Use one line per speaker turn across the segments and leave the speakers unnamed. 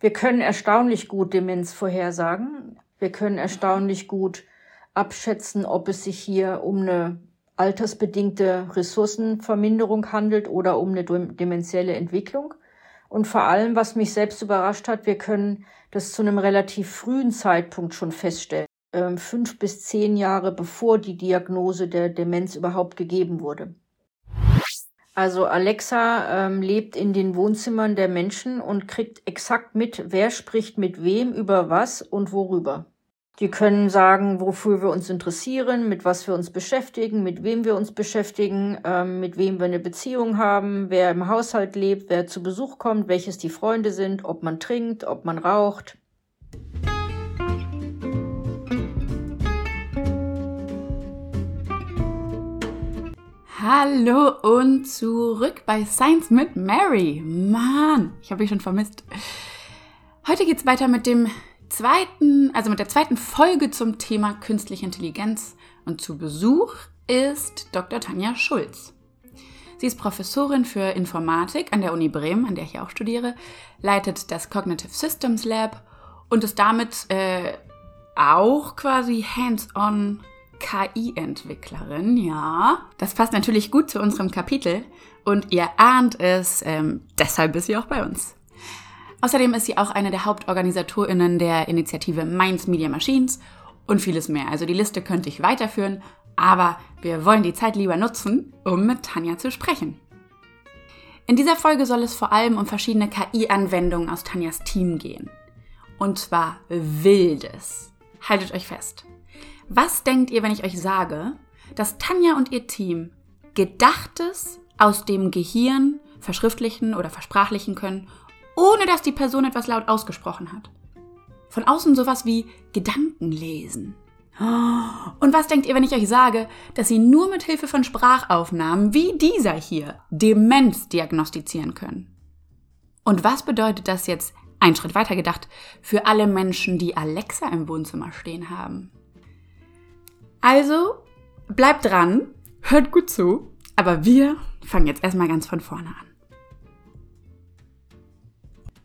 Wir können erstaunlich gut Demenz vorhersagen. Wir können erstaunlich gut abschätzen, ob es sich hier um eine altersbedingte Ressourcenverminderung handelt oder um eine demenzielle Entwicklung. Und vor allem, was mich selbst überrascht hat, wir können das zu einem relativ frühen Zeitpunkt schon feststellen. Ähm, fünf bis zehn Jahre bevor die Diagnose der Demenz überhaupt gegeben wurde. Also Alexa ähm, lebt in den Wohnzimmern der Menschen und kriegt exakt mit, wer spricht mit wem, über was und worüber. Die können sagen, wofür wir uns interessieren, mit was wir uns beschäftigen, mit wem wir uns beschäftigen, ähm, mit wem wir eine Beziehung haben, wer im Haushalt lebt, wer zu Besuch kommt, welches die Freunde sind, ob man trinkt, ob man raucht.
Hallo und zurück bei Science mit Mary. Mann, ich habe dich schon vermisst. Heute geht's weiter mit dem zweiten, also mit der zweiten Folge zum Thema künstliche Intelligenz und zu Besuch ist Dr. Tanja Schulz. Sie ist Professorin für Informatik an der Uni Bremen, an der ich auch studiere, leitet das Cognitive Systems Lab und ist damit äh, auch quasi hands-on KI-Entwicklerin, ja. Das passt natürlich gut zu unserem Kapitel und ihr ahnt es, ähm, deshalb ist sie auch bei uns. Außerdem ist sie auch eine der Hauptorganisatorinnen der Initiative Minds Media Machines und vieles mehr. Also die Liste könnte ich weiterführen, aber wir wollen die Zeit lieber nutzen, um mit Tanja zu sprechen. In dieser Folge soll es vor allem um verschiedene KI-Anwendungen aus Tanjas Team gehen. Und zwar wildes. Haltet euch fest. Was denkt ihr, wenn ich euch sage, dass Tanja und ihr Team Gedachtes aus dem Gehirn verschriftlichen oder versprachlichen können ohne dass die Person etwas laut ausgesprochen hat. Von außen sowas wie Gedanken lesen. Und was denkt ihr, wenn ich euch sage, dass sie nur mit Hilfe von Sprachaufnahmen wie dieser hier Demenz diagnostizieren können? Und was bedeutet das jetzt, ein Schritt weiter gedacht, für alle Menschen, die Alexa im Wohnzimmer stehen haben? Also, bleibt dran, hört gut zu, aber wir fangen jetzt erstmal ganz von vorne an.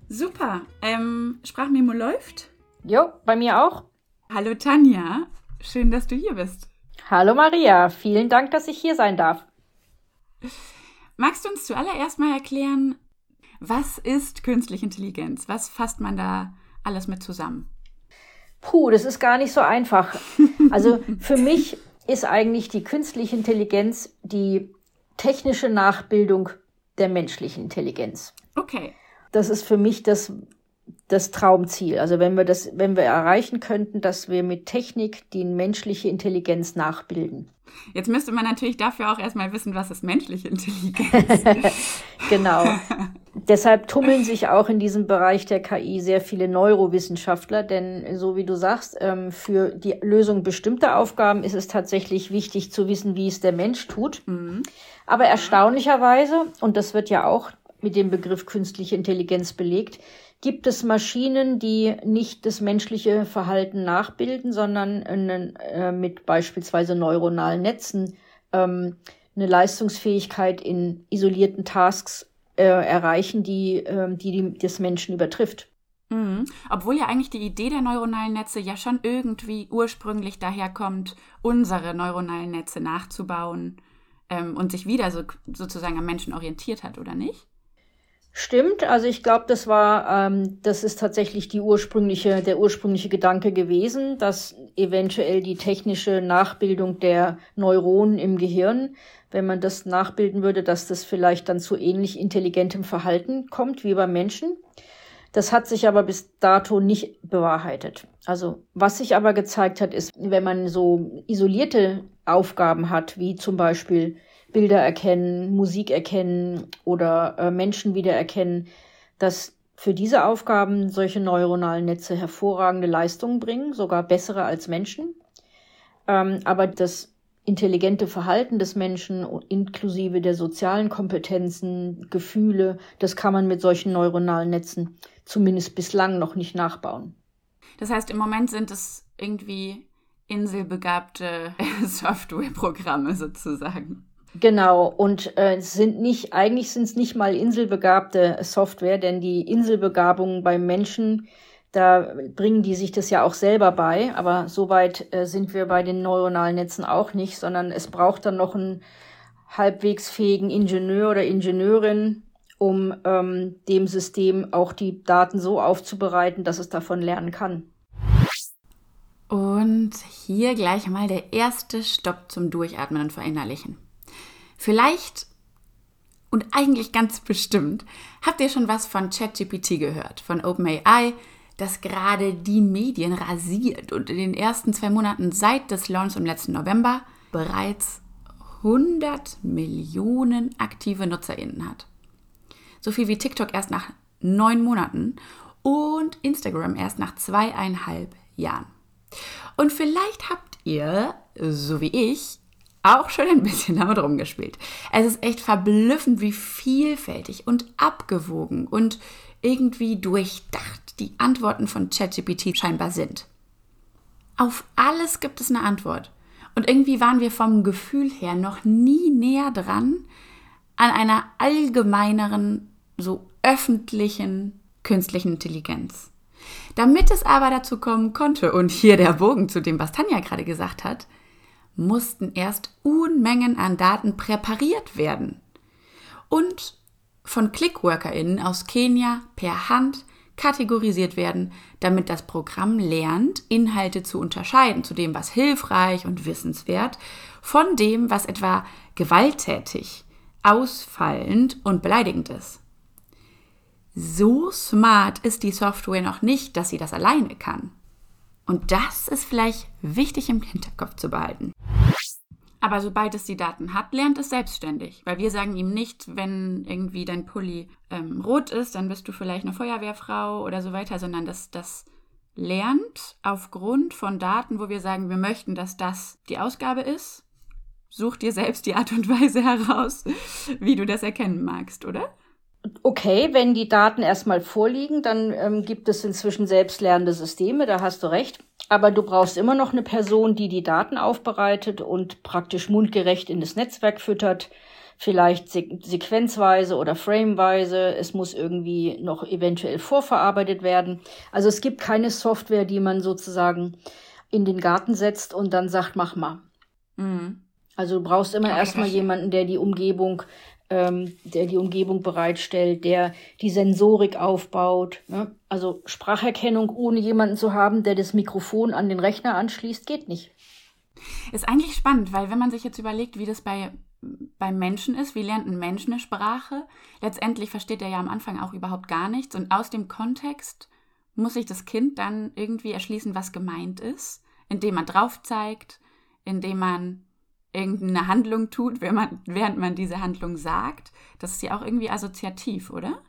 Super. Ähm, Sprachmemo läuft?
Jo, bei mir auch.
Hallo Tanja, schön, dass du hier bist.
Hallo Maria, vielen Dank, dass ich hier sein darf.
Magst du uns zuallererst mal erklären, was ist künstliche Intelligenz? Was fasst man da alles mit zusammen?
Puh, das ist gar nicht so einfach. Also für mich ist eigentlich die künstliche Intelligenz die technische Nachbildung der menschlichen Intelligenz.
Okay
das ist für mich das, das Traumziel. Also wenn wir das, wenn wir erreichen könnten, dass wir mit Technik die menschliche Intelligenz nachbilden.
Jetzt müsste man natürlich dafür auch erstmal wissen, was ist menschliche Intelligenz.
genau. Deshalb tummeln sich auch in diesem Bereich der KI sehr viele Neurowissenschaftler, denn so wie du sagst, ähm, für die Lösung bestimmter Aufgaben ist es tatsächlich wichtig zu wissen, wie es der Mensch tut. Mhm. Aber erstaunlicherweise, und das wird ja auch mit dem Begriff künstliche Intelligenz belegt, gibt es Maschinen, die nicht das menschliche Verhalten nachbilden, sondern äh, mit beispielsweise neuronalen Netzen ähm, eine Leistungsfähigkeit in isolierten Tasks äh, erreichen, die, äh, die, die des Menschen übertrifft.
Mhm. Obwohl ja eigentlich die Idee der neuronalen Netze ja schon irgendwie ursprünglich daherkommt, unsere neuronalen Netze nachzubauen ähm, und sich wieder so, sozusagen am Menschen orientiert hat, oder nicht?
Stimmt, also ich glaube, das war, ähm, das ist tatsächlich die ursprüngliche, der ursprüngliche Gedanke gewesen, dass eventuell die technische Nachbildung der Neuronen im Gehirn, wenn man das nachbilden würde, dass das vielleicht dann zu ähnlich intelligentem Verhalten kommt wie beim Menschen. Das hat sich aber bis dato nicht bewahrheitet. Also was sich aber gezeigt hat, ist, wenn man so isolierte Aufgaben hat, wie zum Beispiel Bilder erkennen, Musik erkennen oder äh, Menschen wiedererkennen, dass für diese Aufgaben solche neuronalen Netze hervorragende Leistungen bringen, sogar bessere als Menschen. Ähm, aber das intelligente Verhalten des Menschen inklusive der sozialen Kompetenzen, Gefühle, das kann man mit solchen neuronalen Netzen zumindest bislang noch nicht nachbauen.
Das heißt, im Moment sind es irgendwie inselbegabte Softwareprogramme sozusagen.
Genau, und äh, sind nicht, eigentlich sind es nicht mal inselbegabte Software, denn die Inselbegabungen beim Menschen, da bringen die sich das ja auch selber bei, aber soweit äh, sind wir bei den neuronalen Netzen auch nicht, sondern es braucht dann noch einen halbwegs fähigen Ingenieur oder Ingenieurin, um ähm, dem System auch die Daten so aufzubereiten, dass es davon lernen kann.
Und hier gleich mal der erste Stopp zum Durchatmen und Verinnerlichen. Vielleicht und eigentlich ganz bestimmt habt ihr schon was von ChatGPT gehört, von OpenAI, das gerade die Medien rasiert und in den ersten zwei Monaten seit des Launch im letzten November bereits 100 Millionen aktive NutzerInnen hat. So viel wie TikTok erst nach neun Monaten und Instagram erst nach zweieinhalb Jahren. Und vielleicht habt ihr, so wie ich, auch schon ein bisschen damit rumgespielt. Es ist echt verblüffend, wie vielfältig und abgewogen und irgendwie durchdacht die Antworten von ChatGPT scheinbar sind. Auf alles gibt es eine Antwort. Und irgendwie waren wir vom Gefühl her noch nie näher dran an einer allgemeineren, so öffentlichen künstlichen Intelligenz. Damit es aber dazu kommen konnte, und hier der Bogen zu dem, was Tanja gerade gesagt hat, mussten erst Unmengen an Daten präpariert werden und von ClickworkerInnen aus Kenia per Hand kategorisiert werden, damit das Programm lernt, Inhalte zu unterscheiden zu dem, was hilfreich und wissenswert, von dem, was etwa gewalttätig, ausfallend und beleidigend ist. So smart ist die Software noch nicht, dass sie das alleine kann. Und das ist vielleicht wichtig im Hinterkopf zu behalten. Aber sobald es die Daten hat, lernt es selbstständig. Weil wir sagen ihm nicht, wenn irgendwie dein Pulli ähm, rot ist, dann bist du vielleicht eine Feuerwehrfrau oder so weiter, sondern das, das lernt aufgrund von Daten, wo wir sagen, wir möchten, dass das die Ausgabe ist. Such dir selbst die Art und Weise heraus, wie du das erkennen magst, oder?
Okay, wenn die Daten erstmal vorliegen, dann ähm, gibt es inzwischen selbstlernende Systeme, da hast du recht. Aber du brauchst immer noch eine Person, die die Daten aufbereitet und praktisch mundgerecht in das Netzwerk füttert. Vielleicht se sequenzweise oder frameweise. Es muss irgendwie noch eventuell vorverarbeitet werden. Also es gibt keine Software, die man sozusagen in den Garten setzt und dann sagt, mach mal. Mhm. Also du brauchst immer erstmal jemanden, der die Umgebung ähm, der die Umgebung bereitstellt, der die Sensorik aufbaut. Ne? Also Spracherkennung ohne jemanden zu haben, der das Mikrofon an den Rechner anschließt, geht nicht.
Ist eigentlich spannend, weil wenn man sich jetzt überlegt, wie das bei beim Menschen ist, wie lernt ein Mensch eine Sprache? Letztendlich versteht er ja am Anfang auch überhaupt gar nichts und aus dem Kontext muss sich das Kind dann irgendwie erschließen, was gemeint ist, indem man drauf zeigt, indem man irgendeine Handlung tut, während man, während man diese Handlung sagt. Das ist ja auch irgendwie assoziativ, oder?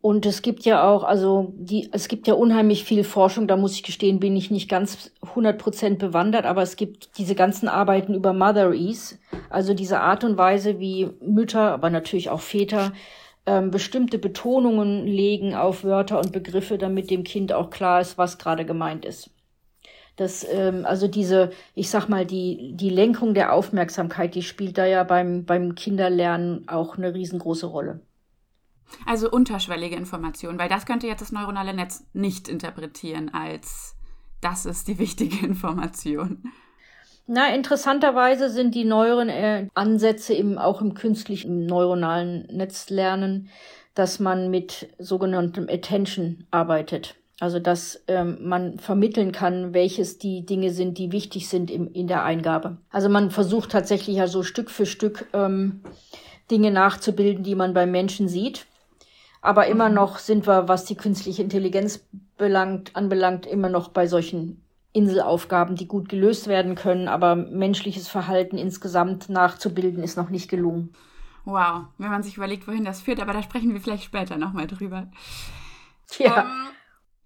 Und es gibt ja auch, also die, es gibt ja unheimlich viel Forschung, da muss ich gestehen, bin ich nicht ganz 100% bewandert, aber es gibt diese ganzen Arbeiten über Motheries, also diese Art und Weise, wie Mütter, aber natürlich auch Väter, ähm, bestimmte Betonungen legen auf Wörter und Begriffe, damit dem Kind auch klar ist, was gerade gemeint ist. Das, ähm, also diese, ich sag mal, die, die Lenkung der Aufmerksamkeit, die spielt da ja beim, beim Kinderlernen auch eine riesengroße Rolle.
Also unterschwellige Information, weil das könnte jetzt das neuronale Netz nicht interpretieren als das ist die wichtige Information.
Na, interessanterweise sind die neueren äh, Ansätze im, auch im künstlichen neuronalen Netzlernen, dass man mit sogenanntem Attention arbeitet. Also dass ähm, man vermitteln kann, welches die Dinge sind, die wichtig sind im, in der Eingabe. Also man versucht tatsächlich ja so Stück für Stück ähm, Dinge nachzubilden, die man beim Menschen sieht. Aber immer mhm. noch sind wir, was die künstliche Intelligenz belangt, anbelangt, immer noch bei solchen Inselaufgaben, die gut gelöst werden können. Aber menschliches Verhalten insgesamt nachzubilden, ist noch nicht gelungen.
Wow, wenn man sich überlegt, wohin das führt, aber da sprechen wir vielleicht später nochmal drüber.
Ja. Ähm,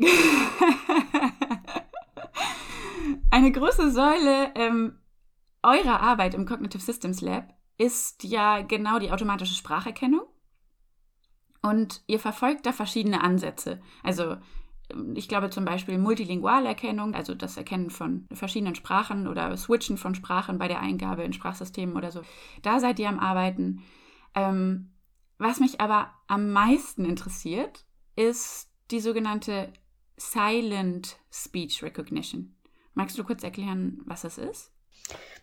Eine große Säule ähm, eurer Arbeit im Cognitive Systems Lab ist ja genau die automatische Spracherkennung. Und ihr verfolgt da verschiedene Ansätze. Also ich glaube zum Beispiel Multilingualerkennung, also das Erkennen von verschiedenen Sprachen oder Switchen von Sprachen bei der Eingabe in Sprachsystemen oder so. Da seid ihr am Arbeiten. Ähm, was mich aber am meisten interessiert, ist die sogenannte Silent Speech Recognition. Magst du kurz erklären, was das ist?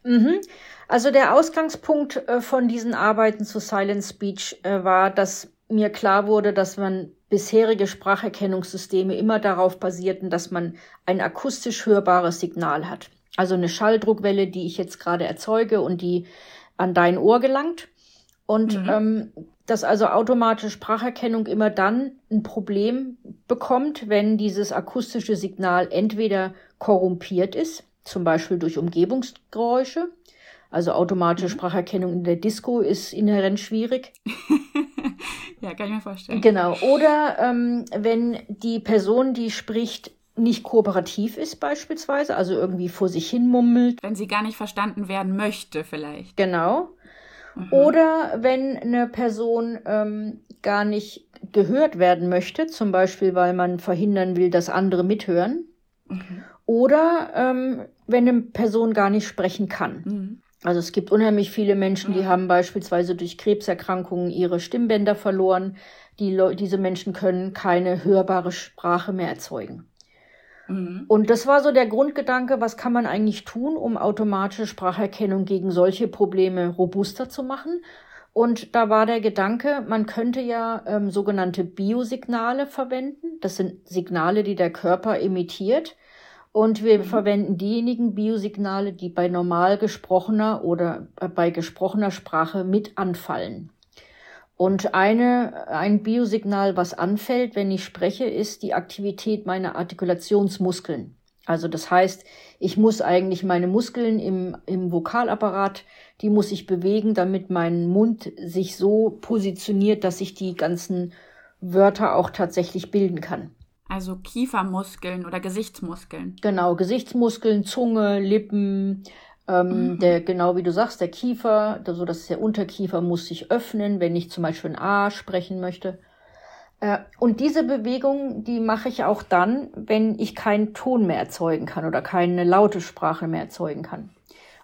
Mhm. Also der Ausgangspunkt äh, von diesen Arbeiten zu Silent Speech äh, war, dass mir klar wurde, dass man bisherige Spracherkennungssysteme immer darauf basierten, dass man ein akustisch hörbares Signal hat. Also eine Schalldruckwelle, die ich jetzt gerade erzeuge und die an dein Ohr gelangt. Und mhm. ähm, dass also automatische Spracherkennung immer dann ein Problem bekommt, wenn dieses akustische Signal entweder korrumpiert ist, zum Beispiel durch Umgebungsgeräusche. Also automatische mhm. Spracherkennung in der Disco ist inhärent schwierig.
ja, kann ich mir vorstellen.
Genau. Oder ähm, wenn die Person, die spricht, nicht kooperativ ist beispielsweise, also irgendwie vor sich hin mummelt.
Wenn sie gar nicht verstanden werden möchte vielleicht.
Genau. Mhm. Oder wenn eine Person ähm, gar nicht gehört werden möchte, zum Beispiel weil man verhindern will, dass andere mithören. Mhm. Oder ähm, wenn eine Person gar nicht sprechen kann. Mhm. Also es gibt unheimlich viele Menschen, die mhm. haben beispielsweise durch Krebserkrankungen ihre Stimmbänder verloren. Die diese Menschen können keine hörbare Sprache mehr erzeugen. Mhm. Und das war so der Grundgedanke, was kann man eigentlich tun, um automatische Spracherkennung gegen solche Probleme robuster zu machen. Und da war der Gedanke, man könnte ja ähm, sogenannte Biosignale verwenden. Das sind Signale, die der Körper emittiert. Und wir mhm. verwenden diejenigen Biosignale, die bei normal gesprochener oder äh, bei gesprochener Sprache mit anfallen. Und eine, ein Biosignal, was anfällt, wenn ich spreche, ist die Aktivität meiner Artikulationsmuskeln. Also das heißt, ich muss eigentlich meine Muskeln im, im Vokalapparat, die muss ich bewegen, damit mein Mund sich so positioniert, dass ich die ganzen Wörter auch tatsächlich bilden kann.
Also Kiefermuskeln oder Gesichtsmuskeln.
Genau, Gesichtsmuskeln, Zunge, Lippen, ähm, mhm. Der, genau wie du sagst, der Kiefer, so dass der Unterkiefer muss sich öffnen, wenn ich zum Beispiel ein A sprechen möchte. Äh, und diese Bewegung, die mache ich auch dann, wenn ich keinen Ton mehr erzeugen kann oder keine laute Sprache mehr erzeugen kann.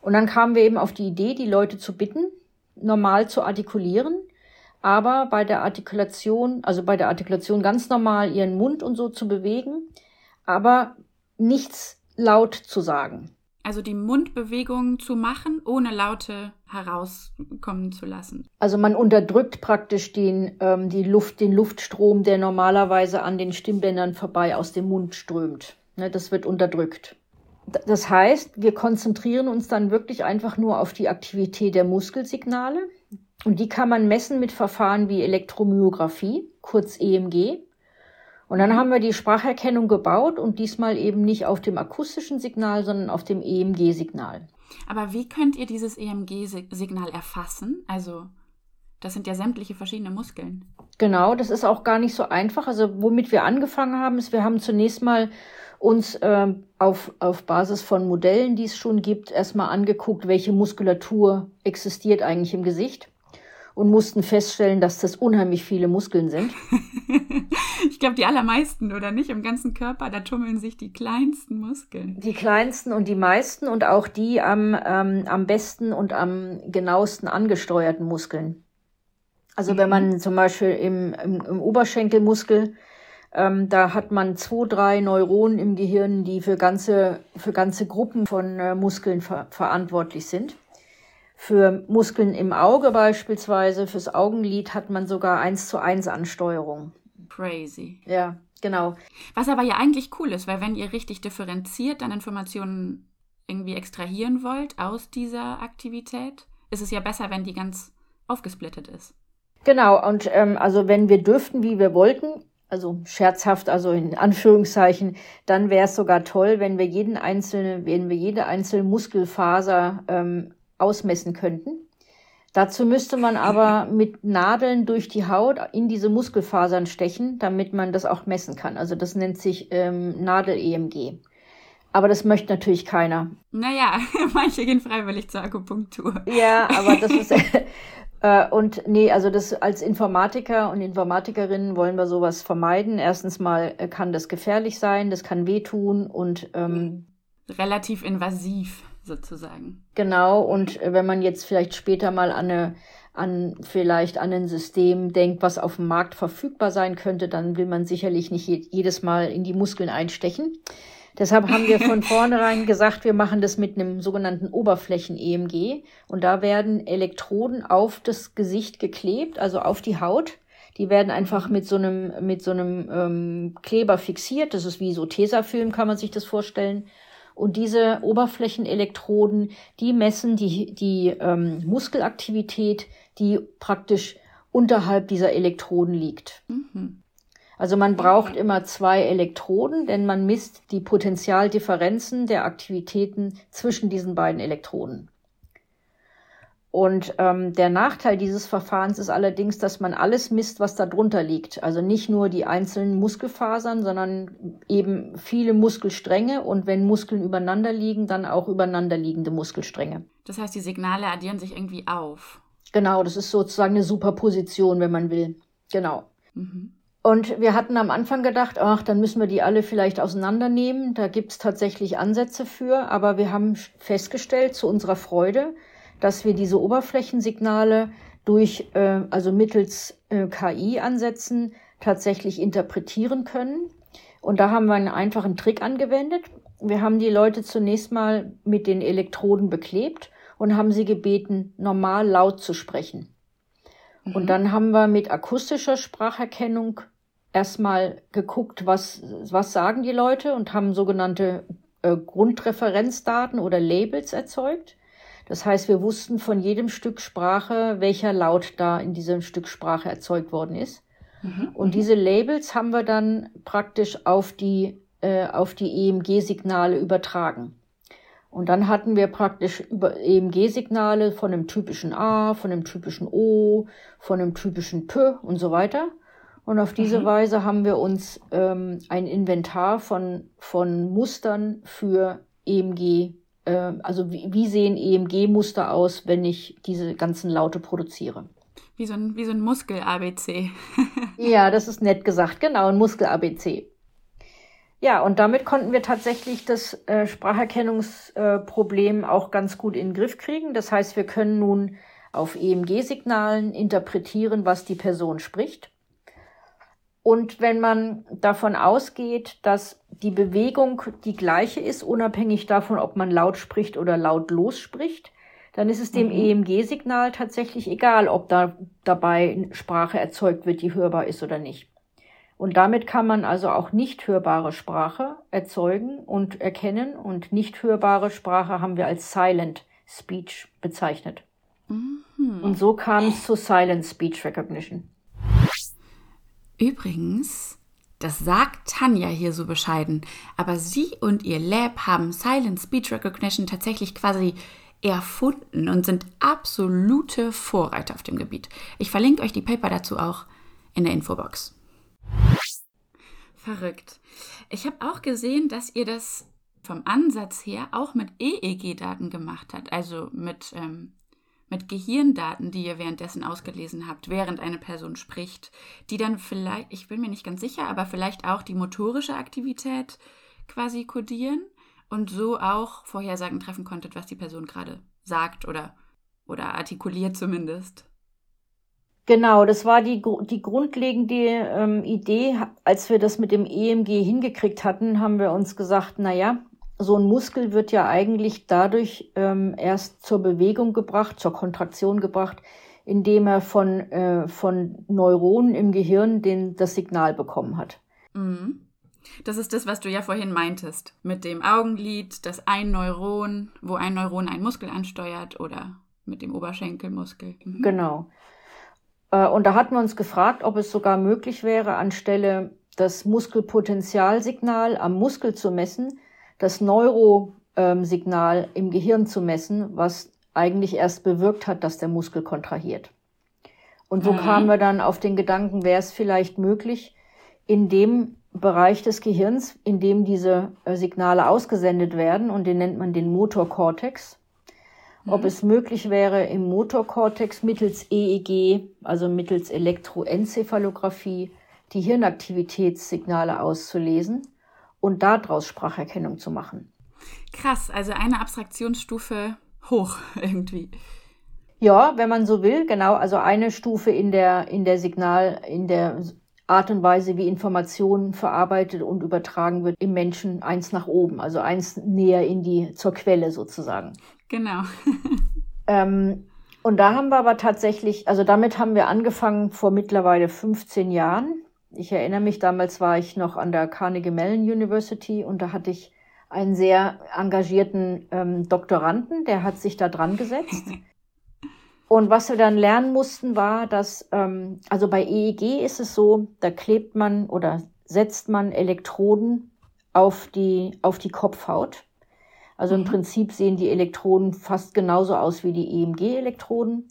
Und dann kamen wir eben auf die Idee, die Leute zu bitten, normal zu artikulieren, aber bei der Artikulation, also bei der Artikulation ganz normal ihren Mund und so zu bewegen, aber nichts laut zu sagen.
Also die Mundbewegung zu machen, ohne Laute herauskommen zu lassen.
Also man unterdrückt praktisch den, ähm, die Luft, den Luftstrom, der normalerweise an den Stimmbändern vorbei aus dem Mund strömt. Ne, das wird unterdrückt. Das heißt, wir konzentrieren uns dann wirklich einfach nur auf die Aktivität der Muskelsignale. Und die kann man messen mit Verfahren wie Elektromyographie, kurz EMG. Und dann haben wir die Spracherkennung gebaut und diesmal eben nicht auf dem akustischen Signal, sondern auf dem EMG-Signal.
Aber wie könnt ihr dieses EMG-Signal erfassen? Also, das sind ja sämtliche verschiedene Muskeln.
Genau, das ist auch gar nicht so einfach. Also, womit wir angefangen haben, ist, wir haben zunächst mal uns äh, auf, auf Basis von Modellen, die es schon gibt, erstmal angeguckt, welche Muskulatur existiert eigentlich im Gesicht und mussten feststellen, dass das unheimlich viele Muskeln sind.
ich glaube, die allermeisten oder nicht im ganzen Körper, da tummeln sich die kleinsten Muskeln.
Die kleinsten und die meisten und auch die am, ähm, am besten und am genauesten angesteuerten Muskeln. Also mhm. wenn man zum Beispiel im, im, im Oberschenkelmuskel, ähm, da hat man zwei, drei Neuronen im Gehirn, die für ganze, für ganze Gruppen von äh, Muskeln ver verantwortlich sind. Für Muskeln im Auge beispielsweise, fürs Augenlid hat man sogar eins zu eins Ansteuerung.
Crazy.
Ja, genau.
Was aber ja eigentlich cool ist, weil wenn ihr richtig differenziert dann Informationen irgendwie extrahieren wollt aus dieser Aktivität, ist es ja besser, wenn die ganz aufgesplittet ist.
Genau, und ähm, also wenn wir dürften, wie wir wollten, also scherzhaft, also in Anführungszeichen, dann wäre es sogar toll, wenn wir jeden einzelne, wenn wir jede einzelne Muskelfaser ähm, ausmessen könnten. Dazu müsste man aber mit Nadeln durch die Haut in diese Muskelfasern stechen, damit man das auch messen kann. Also das nennt sich ähm, Nadel-EMG. Aber das möchte natürlich keiner.
Naja, manche gehen freiwillig zur Akupunktur.
Ja, aber das ist, Äh, und nee, also das als Informatiker und Informatikerinnen wollen wir sowas vermeiden. Erstens mal äh, kann das gefährlich sein, das kann wehtun und ähm,
relativ invasiv sozusagen.
Genau, und äh, wenn man jetzt vielleicht später mal an eine an vielleicht an ein System denkt, was auf dem Markt verfügbar sein könnte, dann will man sicherlich nicht jedes Mal in die Muskeln einstechen. Deshalb haben wir von vornherein gesagt, wir machen das mit einem sogenannten Oberflächen-EMG. Und da werden Elektroden auf das Gesicht geklebt, also auf die Haut. Die werden einfach mit so einem, mit so einem ähm, Kleber fixiert. Das ist wie so Tesafilm, kann man sich das vorstellen. Und diese Oberflächenelektroden, die messen die, die ähm, Muskelaktivität, die praktisch unterhalb dieser Elektroden liegt. Mhm. Also man braucht immer zwei Elektroden, denn man misst die Potentialdifferenzen der Aktivitäten zwischen diesen beiden Elektroden. Und ähm, der Nachteil dieses Verfahrens ist allerdings, dass man alles misst, was da drunter liegt. Also nicht nur die einzelnen Muskelfasern, sondern eben viele Muskelstränge und wenn Muskeln übereinander liegen, dann auch übereinanderliegende Muskelstränge.
Das heißt, die Signale addieren sich irgendwie auf.
Genau, das ist sozusagen eine Superposition, wenn man will. Genau. Mhm. Und wir hatten am Anfang gedacht, ach, dann müssen wir die alle vielleicht auseinandernehmen. Da gibt's tatsächlich Ansätze für, aber wir haben festgestellt, zu unserer Freude, dass wir diese Oberflächensignale durch, äh, also mittels äh, KI-Ansätzen tatsächlich interpretieren können. Und da haben wir einen einfachen Trick angewendet. Wir haben die Leute zunächst mal mit den Elektroden beklebt und haben sie gebeten, normal laut zu sprechen. Mhm. Und dann haben wir mit akustischer Spracherkennung erstmal geguckt, was, was sagen die Leute und haben sogenannte äh, Grundreferenzdaten oder Labels erzeugt. Das heißt, wir wussten von jedem Stück Sprache, welcher Laut da in diesem Stück Sprache erzeugt worden ist. Mhm. Und diese Labels haben wir dann praktisch auf die, äh, auf die EMG-Signale übertragen. Und dann hatten wir praktisch über EMG-Signale von einem typischen A, von einem typischen O, von einem typischen P und so weiter. Und auf diese mhm. Weise haben wir uns ähm, ein Inventar von, von Mustern für EMG äh, also wie, wie sehen EMG-Muster aus, wenn ich diese ganzen Laute produziere?
Wie so ein, wie so ein Muskel-ABC.
ja, das ist nett gesagt, genau, ein Muskel-ABC. Ja, und damit konnten wir tatsächlich das äh, Spracherkennungsproblem äh, auch ganz gut in den Griff kriegen. Das heißt, wir können nun auf EMG-Signalen interpretieren, was die Person spricht. Und wenn man davon ausgeht, dass die Bewegung die gleiche ist, unabhängig davon, ob man laut spricht oder laut losspricht, dann ist es dem mhm. EMG-Signal tatsächlich egal, ob da dabei Sprache erzeugt wird, die hörbar ist oder nicht. Und damit kann man also auch nicht hörbare Sprache erzeugen und erkennen und nicht hörbare Sprache haben wir als Silent Speech bezeichnet. Mhm. Und so kam es zu Silent Speech Recognition.
Übrigens, das sagt Tanja hier so bescheiden, aber sie und ihr Lab haben Silent Speech Recognition tatsächlich quasi erfunden und sind absolute Vorreiter auf dem Gebiet. Ich verlinke euch die Paper dazu auch in der Infobox. Verrückt. Ich habe auch gesehen, dass ihr das vom Ansatz her auch mit EEG-Daten gemacht habt, also mit ähm, mit Gehirndaten, die ihr währenddessen ausgelesen habt, während eine Person spricht, die dann vielleicht, ich bin mir nicht ganz sicher, aber vielleicht auch die motorische Aktivität quasi kodieren und so auch Vorhersagen treffen konntet, was die Person gerade sagt oder, oder artikuliert zumindest.
Genau, das war die, die grundlegende ähm, Idee. Als wir das mit dem EMG hingekriegt hatten, haben wir uns gesagt, naja, so ein Muskel wird ja eigentlich dadurch ähm, erst zur Bewegung gebracht, zur Kontraktion gebracht, indem er von, äh, von Neuronen im Gehirn den, das Signal bekommen hat.
Mhm. Das ist das, was du ja vorhin meintest, mit dem Augenlid, das ein Neuron, wo ein Neuron einen Muskel ansteuert oder mit dem Oberschenkelmuskel.
Mhm. Genau. Äh, und da hatten wir uns gefragt, ob es sogar möglich wäre, anstelle das Muskelpotentialsignal am Muskel zu messen, das Neurosignal im Gehirn zu messen, was eigentlich erst bewirkt hat, dass der Muskel kontrahiert. Und so mhm. kamen wir dann auf den Gedanken, wäre es vielleicht möglich, in dem Bereich des Gehirns, in dem diese äh, Signale ausgesendet werden, und den nennt man den Motorkortex, mhm. ob es möglich wäre, im Motorkortex mittels EEG, also mittels Elektroenzephalographie, die Hirnaktivitätssignale auszulesen und daraus Spracherkennung zu machen.
Krass, also eine Abstraktionsstufe hoch irgendwie.
Ja, wenn man so will, genau, also eine Stufe in der, in der Signal, in der Art und Weise, wie Informationen verarbeitet und übertragen wird im Menschen, eins nach oben, also eins näher in die, zur Quelle sozusagen.
Genau.
ähm, und da haben wir aber tatsächlich, also damit haben wir angefangen vor mittlerweile 15 Jahren. Ich erinnere mich, damals war ich noch an der Carnegie Mellon University und da hatte ich einen sehr engagierten ähm, Doktoranden, der hat sich da dran gesetzt. Und was wir dann lernen mussten, war, dass, ähm, also bei EEG ist es so, da klebt man oder setzt man Elektroden auf die, auf die Kopfhaut. Also im mhm. Prinzip sehen die Elektroden fast genauso aus wie die EMG-Elektroden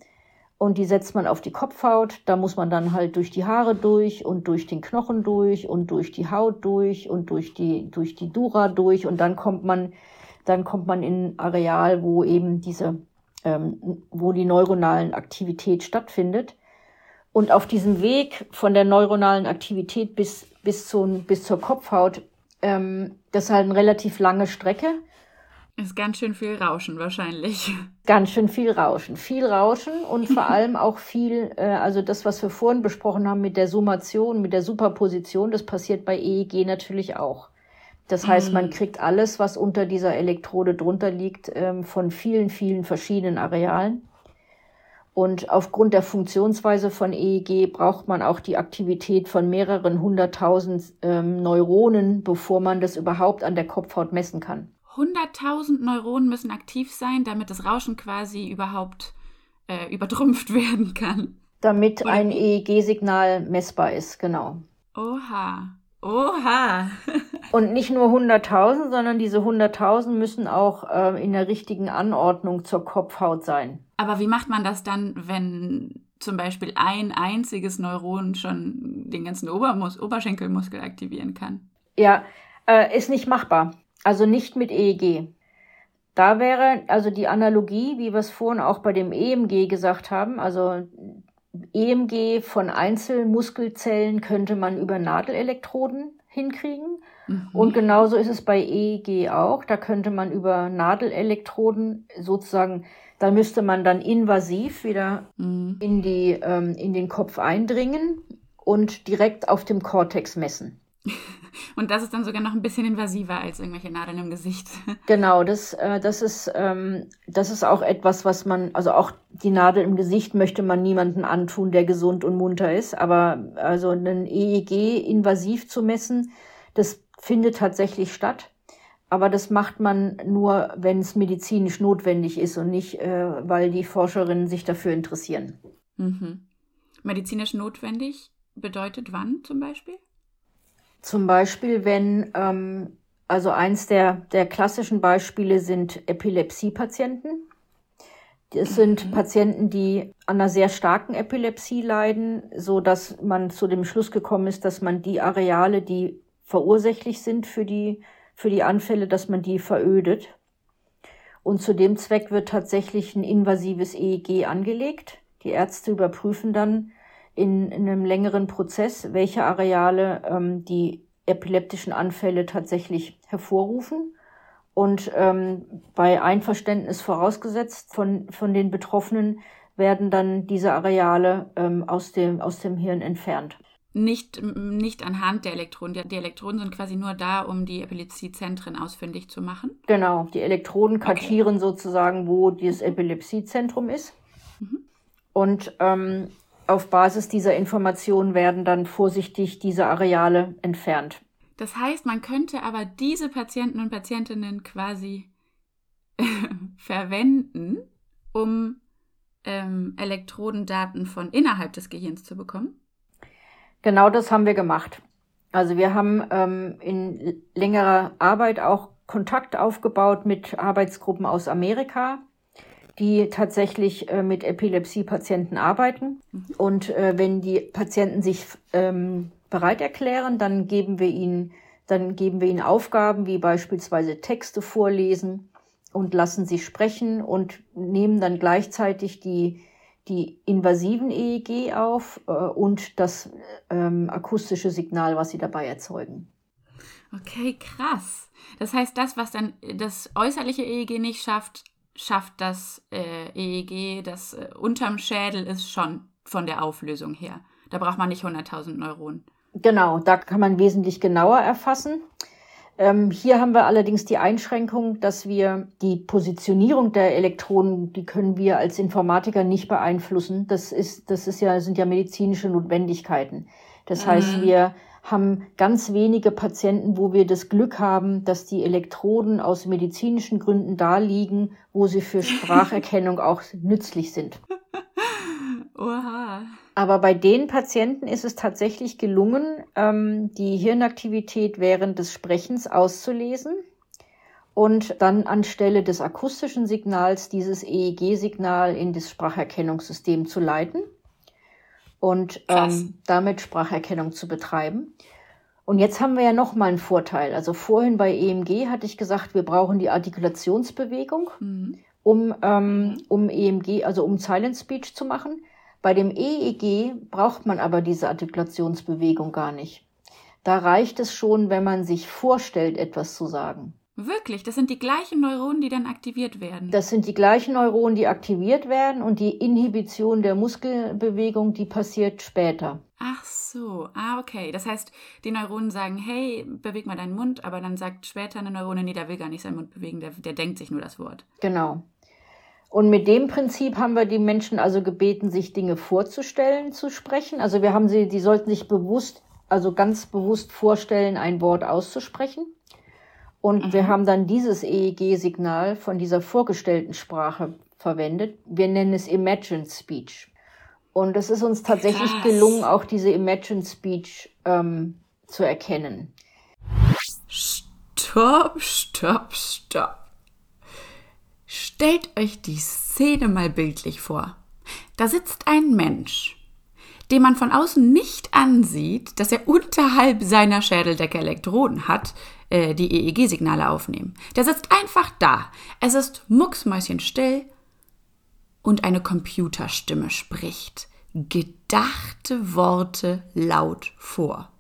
und die setzt man auf die Kopfhaut. Da muss man dann halt durch die Haare durch und durch den Knochen durch und durch die Haut durch und durch die, durch die Dura durch und dann kommt man, dann kommt man in ein Areal, wo eben diese, ähm, wo die neuronalen Aktivität stattfindet. Und auf diesem Weg von der neuronalen Aktivität bis, bis, zu, bis zur Kopfhaut, ähm, das ist halt eine relativ lange Strecke.
Ist ganz schön viel Rauschen wahrscheinlich.
Ganz schön viel Rauschen. Viel Rauschen und vor allem auch viel, äh, also das, was wir vorhin besprochen haben mit der Summation, mit der Superposition, das passiert bei EEG natürlich auch. Das heißt, man mhm. kriegt alles, was unter dieser Elektrode drunter liegt, ähm, von vielen, vielen verschiedenen Arealen. Und aufgrund der Funktionsweise von EEG braucht man auch die Aktivität von mehreren hunderttausend ähm, Neuronen, bevor man das überhaupt an der Kopfhaut messen kann.
100.000 Neuronen müssen aktiv sein, damit das Rauschen quasi überhaupt äh, übertrumpft werden kann.
Damit Oder ein EEG-Signal messbar ist, genau.
Oha. Oha.
Und nicht nur 100.000, sondern diese 100.000 müssen auch äh, in der richtigen Anordnung zur Kopfhaut sein.
Aber wie macht man das dann, wenn zum Beispiel ein einziges Neuron schon den ganzen Obermus Oberschenkelmuskel aktivieren kann?
Ja, äh, ist nicht machbar. Also nicht mit EEG. Da wäre also die Analogie, wie wir es vorhin auch bei dem EMG gesagt haben, also EMG von Einzelmuskelzellen könnte man über Nadelelektroden hinkriegen. Mhm. Und genauso ist es bei EEG auch. Da könnte man über Nadelelektroden sozusagen, da müsste man dann invasiv wieder mhm. in, die, ähm, in den Kopf eindringen und direkt auf dem Kortex messen.
Und das ist dann sogar noch ein bisschen invasiver als irgendwelche Nadeln im Gesicht.
Genau, das, äh, das, ist, ähm, das ist auch etwas, was man, also auch die Nadel im Gesicht möchte man niemanden antun, der gesund und munter ist. Aber also ein EEG invasiv zu messen, das findet tatsächlich statt. Aber das macht man nur, wenn es medizinisch notwendig ist und nicht, äh, weil die Forscherinnen sich dafür interessieren.
Mhm. Medizinisch notwendig bedeutet wann zum Beispiel?
Zum Beispiel, wenn, ähm, also eins der, der klassischen Beispiele sind Epilepsiepatienten. Das sind mhm. Patienten, die an einer sehr starken Epilepsie leiden, so dass man zu dem Schluss gekommen ist, dass man die Areale, die verursächlich sind für die, für die Anfälle, dass man die verödet. Und zu dem Zweck wird tatsächlich ein invasives EEG angelegt. Die Ärzte überprüfen dann, in, in einem längeren Prozess, welche Areale ähm, die epileptischen Anfälle tatsächlich hervorrufen. Und ähm, bei Einverständnis vorausgesetzt von, von den Betroffenen werden dann diese Areale ähm, aus, dem, aus dem Hirn entfernt.
Nicht, nicht anhand der Elektroden. Die Elektroden sind quasi nur da, um die Epilepsiezentren ausfindig zu machen.
Genau, die Elektroden kartieren okay. sozusagen, wo das Epilepsiezentrum ist. Mhm. Und ähm, auf Basis dieser Informationen werden dann vorsichtig diese Areale entfernt.
Das heißt, man könnte aber diese Patienten und Patientinnen quasi verwenden, um ähm, Elektrodendaten von innerhalb des Gehirns zu bekommen?
Genau das haben wir gemacht. Also wir haben ähm, in längerer Arbeit auch Kontakt aufgebaut mit Arbeitsgruppen aus Amerika, die tatsächlich äh, mit Epilepsie-Patienten arbeiten. Mhm. Und äh, wenn die Patienten sich ähm, bereit erklären, dann geben wir ihnen, dann geben wir ihnen Aufgaben wie beispielsweise Texte vorlesen und lassen sie sprechen und nehmen dann gleichzeitig die, die invasiven EEG auf äh, und das ähm, akustische Signal, was sie dabei erzeugen.
Okay, krass. Das heißt, das, was dann das äußerliche EEG nicht schafft, schafft das äh, EEG, das äh, unterm Schädel ist, schon von der Auflösung her. Da braucht man nicht 100.000 Neuronen.
Genau, da kann man wesentlich genauer erfassen. Ähm, hier haben wir allerdings die Einschränkung, dass wir die Positionierung der Elektronen, die können wir als Informatiker nicht beeinflussen. Das ist, das ist ja, sind ja medizinische Notwendigkeiten. Das mhm. heißt, wir haben ganz wenige Patienten, wo wir das Glück haben, dass die Elektroden aus medizinischen Gründen da liegen, wo sie für Spracherkennung auch nützlich sind. Oha. Aber bei den Patienten ist es tatsächlich gelungen, ähm, die Hirnaktivität während des Sprechens auszulesen und dann anstelle des akustischen Signals dieses EEG-Signal in das Spracherkennungssystem zu leiten und ähm, damit Spracherkennung zu betreiben. Und jetzt haben wir ja noch mal einen Vorteil. Also vorhin bei EMG hatte ich gesagt, wir brauchen die Artikulationsbewegung, mhm. um, ähm, um EMG, also um Silent Speech zu machen. Bei dem EEG braucht man aber diese Artikulationsbewegung gar nicht. Da reicht es schon, wenn man sich vorstellt, etwas zu sagen.
Wirklich, das sind die gleichen Neuronen, die dann aktiviert werden.
Das sind die gleichen Neuronen, die aktiviert werden und die Inhibition der Muskelbewegung, die passiert später.
Ach so, ah, okay. Das heißt, die Neuronen sagen, hey, beweg mal deinen Mund, aber dann sagt später eine Neurone, nee, der will gar nicht seinen Mund bewegen, der, der denkt sich nur das Wort.
Genau. Und mit dem Prinzip haben wir die Menschen also gebeten, sich Dinge vorzustellen, zu sprechen. Also wir haben sie, die sollten sich bewusst, also ganz bewusst vorstellen, ein Wort auszusprechen. Und mhm. wir haben dann dieses EEG-Signal von dieser vorgestellten Sprache verwendet. Wir nennen es Imagined Speech. Und es ist uns tatsächlich Krass. gelungen, auch diese Imagined Speech ähm, zu erkennen.
Stopp, stopp, stopp. Stellt euch die Szene mal bildlich vor. Da sitzt ein Mensch, dem man von außen nicht ansieht, dass er unterhalb seiner Schädeldecke Elektroden hat, äh, die EEG-Signale aufnehmen. Der sitzt einfach da. Es ist mucksmäuschenstill und eine Computerstimme spricht gedachte Worte laut vor.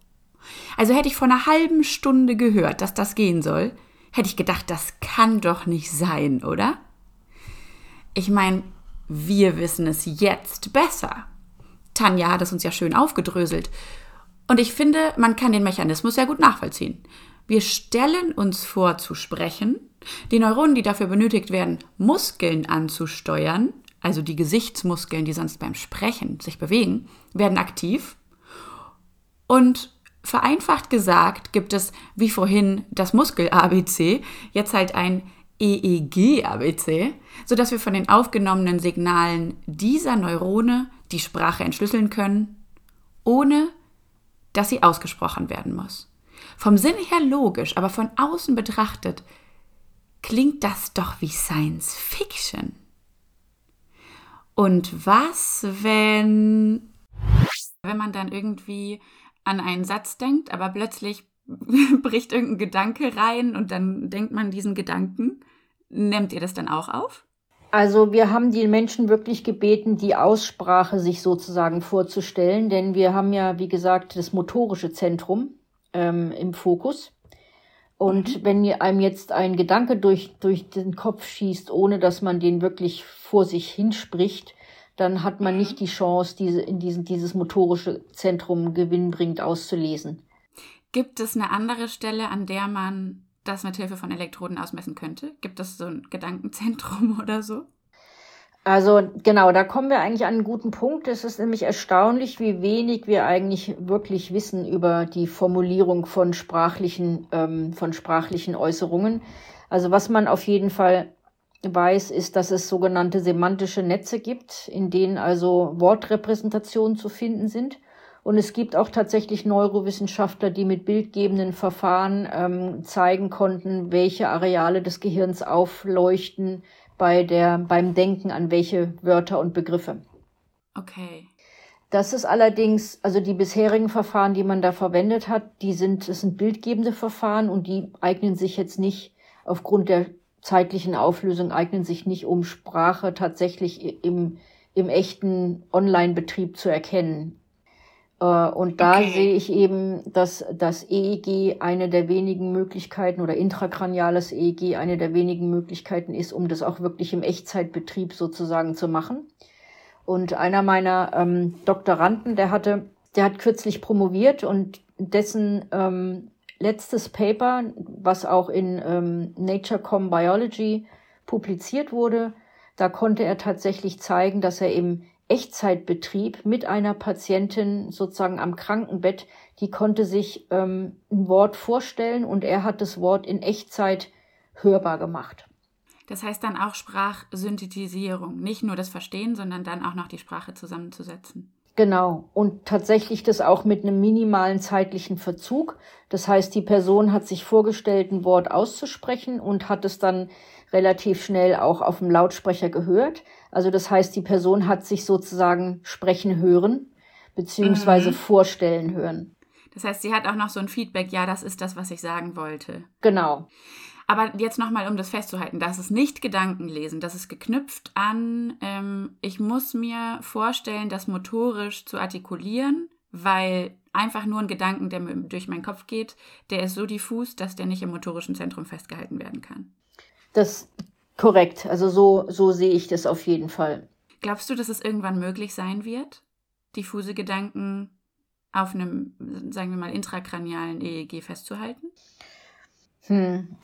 Also hätte ich vor einer halben Stunde gehört, dass das gehen soll, hätte ich gedacht, das kann doch nicht sein, oder? Ich meine, wir wissen es jetzt besser. Tanja hat es uns ja schön aufgedröselt. Und ich finde, man kann den Mechanismus sehr gut nachvollziehen. Wir stellen uns vor zu sprechen, die Neuronen, die dafür benötigt werden, Muskeln anzusteuern, also die Gesichtsmuskeln, die sonst beim Sprechen sich bewegen, werden aktiv. Und vereinfacht gesagt gibt es, wie vorhin, das Muskel-ABC, jetzt halt ein EEG-ABC, sodass wir von den aufgenommenen Signalen dieser Neurone die Sprache entschlüsseln können, ohne dass sie ausgesprochen werden muss. Vom Sinn her logisch, aber von außen betrachtet klingt das doch wie Science Fiction. Und was, wenn wenn man dann irgendwie an einen Satz denkt, aber plötzlich bricht irgendein Gedanke rein und dann denkt man diesen Gedanken. Nehmt ihr das dann auch auf?
Also wir haben die Menschen wirklich gebeten, die Aussprache sich sozusagen vorzustellen, denn wir haben ja, wie gesagt, das motorische Zentrum ähm, im Fokus. Und mhm. wenn einem jetzt ein Gedanke durch, durch den Kopf schießt, ohne dass man den wirklich vor sich hinspricht, dann hat man nicht die Chance, diese, in diesen, dieses motorische Zentrum gewinnbringend auszulesen.
Gibt es eine andere Stelle, an der man das mit Hilfe von Elektroden ausmessen könnte? Gibt es so ein Gedankenzentrum oder so?
Also genau, da kommen wir eigentlich an einen guten Punkt. Es ist nämlich erstaunlich, wie wenig wir eigentlich wirklich wissen über die Formulierung von sprachlichen, ähm, von sprachlichen Äußerungen. Also was man auf jeden Fall weiß, ist, dass es sogenannte semantische Netze gibt, in denen also Wortrepräsentationen zu finden sind. Und es gibt auch tatsächlich Neurowissenschaftler, die mit bildgebenden Verfahren ähm, zeigen konnten, welche Areale des Gehirns aufleuchten, bei der, beim Denken an welche Wörter und Begriffe.
Okay.
Das ist allerdings, also die bisherigen Verfahren, die man da verwendet hat, die sind, es sind bildgebende Verfahren und die eignen sich jetzt nicht aufgrund der zeitlichen Auflösung eignen sich nicht, um Sprache tatsächlich im, im echten Online-Betrieb zu erkennen. Äh, und da okay. sehe ich eben, dass das EEG eine der wenigen Möglichkeiten oder intrakraniales EEG eine der wenigen Möglichkeiten ist, um das auch wirklich im Echtzeitbetrieb sozusagen zu machen. Und einer meiner ähm, Doktoranden, der hatte, der hat kürzlich promoviert und dessen ähm, letztes Paper, was auch in ähm, Nature.com Biology publiziert wurde, da konnte er tatsächlich zeigen, dass er im Echtzeitbetrieb mit einer Patientin sozusagen am Krankenbett, die konnte sich ähm, ein Wort vorstellen und er hat das Wort in Echtzeit hörbar gemacht.
Das heißt dann auch Sprachsynthetisierung, nicht nur das Verstehen, sondern dann auch noch die Sprache zusammenzusetzen.
Genau. Und tatsächlich das auch mit einem minimalen zeitlichen Verzug. Das heißt, die Person hat sich vorgestellt, ein Wort auszusprechen und hat es dann relativ schnell auch auf dem Lautsprecher gehört. Also das heißt, die Person hat sich sozusagen sprechen hören, beziehungsweise mhm. vorstellen hören.
Das heißt, sie hat auch noch so ein Feedback, ja, das ist das, was ich sagen wollte.
Genau.
Aber jetzt nochmal, um das festzuhalten, das ist nicht Gedankenlesen, das ist geknüpft an, ähm, ich muss mir vorstellen, das motorisch zu artikulieren, weil einfach nur ein Gedanken, der durch meinen Kopf geht, der ist so diffus, dass der nicht im motorischen Zentrum festgehalten werden kann.
Das korrekt. Also so, so sehe ich das auf jeden Fall.
Glaubst du, dass es irgendwann möglich sein wird, diffuse Gedanken auf einem, sagen wir mal, intrakranialen EEG festzuhalten?
Hm.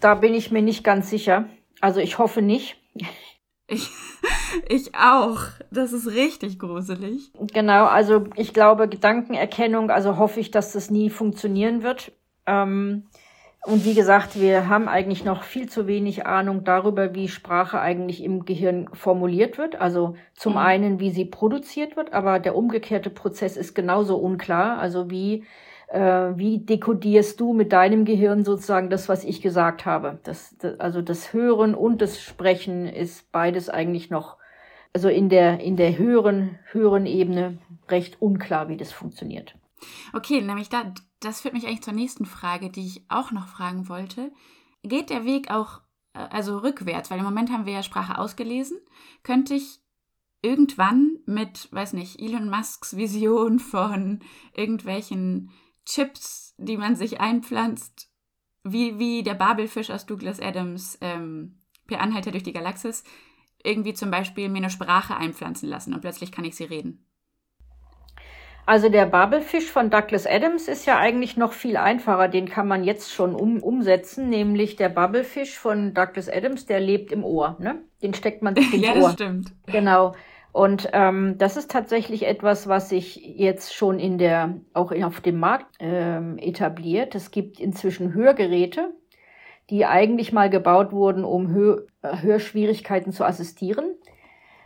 Da bin ich mir nicht ganz sicher. Also ich hoffe nicht.
Ich, ich auch. Das ist richtig gruselig.
Genau, also ich glaube, Gedankenerkennung, also hoffe ich, dass das nie funktionieren wird. Ähm, und wie gesagt, wir haben eigentlich noch viel zu wenig Ahnung darüber, wie Sprache eigentlich im Gehirn formuliert wird. Also zum mhm. einen, wie sie produziert wird, aber der umgekehrte Prozess ist genauso unklar. Also wie äh, wie dekodierst du mit deinem Gehirn sozusagen das, was ich gesagt habe? Das, das, also das Hören und das Sprechen ist beides eigentlich noch, also in der, in der höheren, höheren Ebene recht unklar, wie das funktioniert.
Okay, nämlich da, das führt mich eigentlich zur nächsten Frage, die ich auch noch fragen wollte. Geht der Weg auch, äh, also rückwärts, weil im Moment haben wir ja Sprache ausgelesen, könnte ich irgendwann mit, weiß nicht, Elon Musks Vision von irgendwelchen Chips, die man sich einpflanzt, wie, wie der Babelfisch aus Douglas Adams ähm, per Anhalter durch die Galaxis, irgendwie zum Beispiel mir eine Sprache einpflanzen lassen und plötzlich kann ich sie reden.
Also der Babelfisch von Douglas Adams ist ja eigentlich noch viel einfacher. Den kann man jetzt schon um, umsetzen, nämlich der Bubblefish von Douglas Adams, der lebt im Ohr. Ne? Den steckt man sich ins
ja,
Ohr. Ja,
das stimmt.
Genau. Und ähm, das ist tatsächlich etwas, was sich jetzt schon in der, auch auf dem Markt ähm, etabliert. Es gibt inzwischen Hörgeräte, die eigentlich mal gebaut wurden, um Hör Hörschwierigkeiten zu assistieren.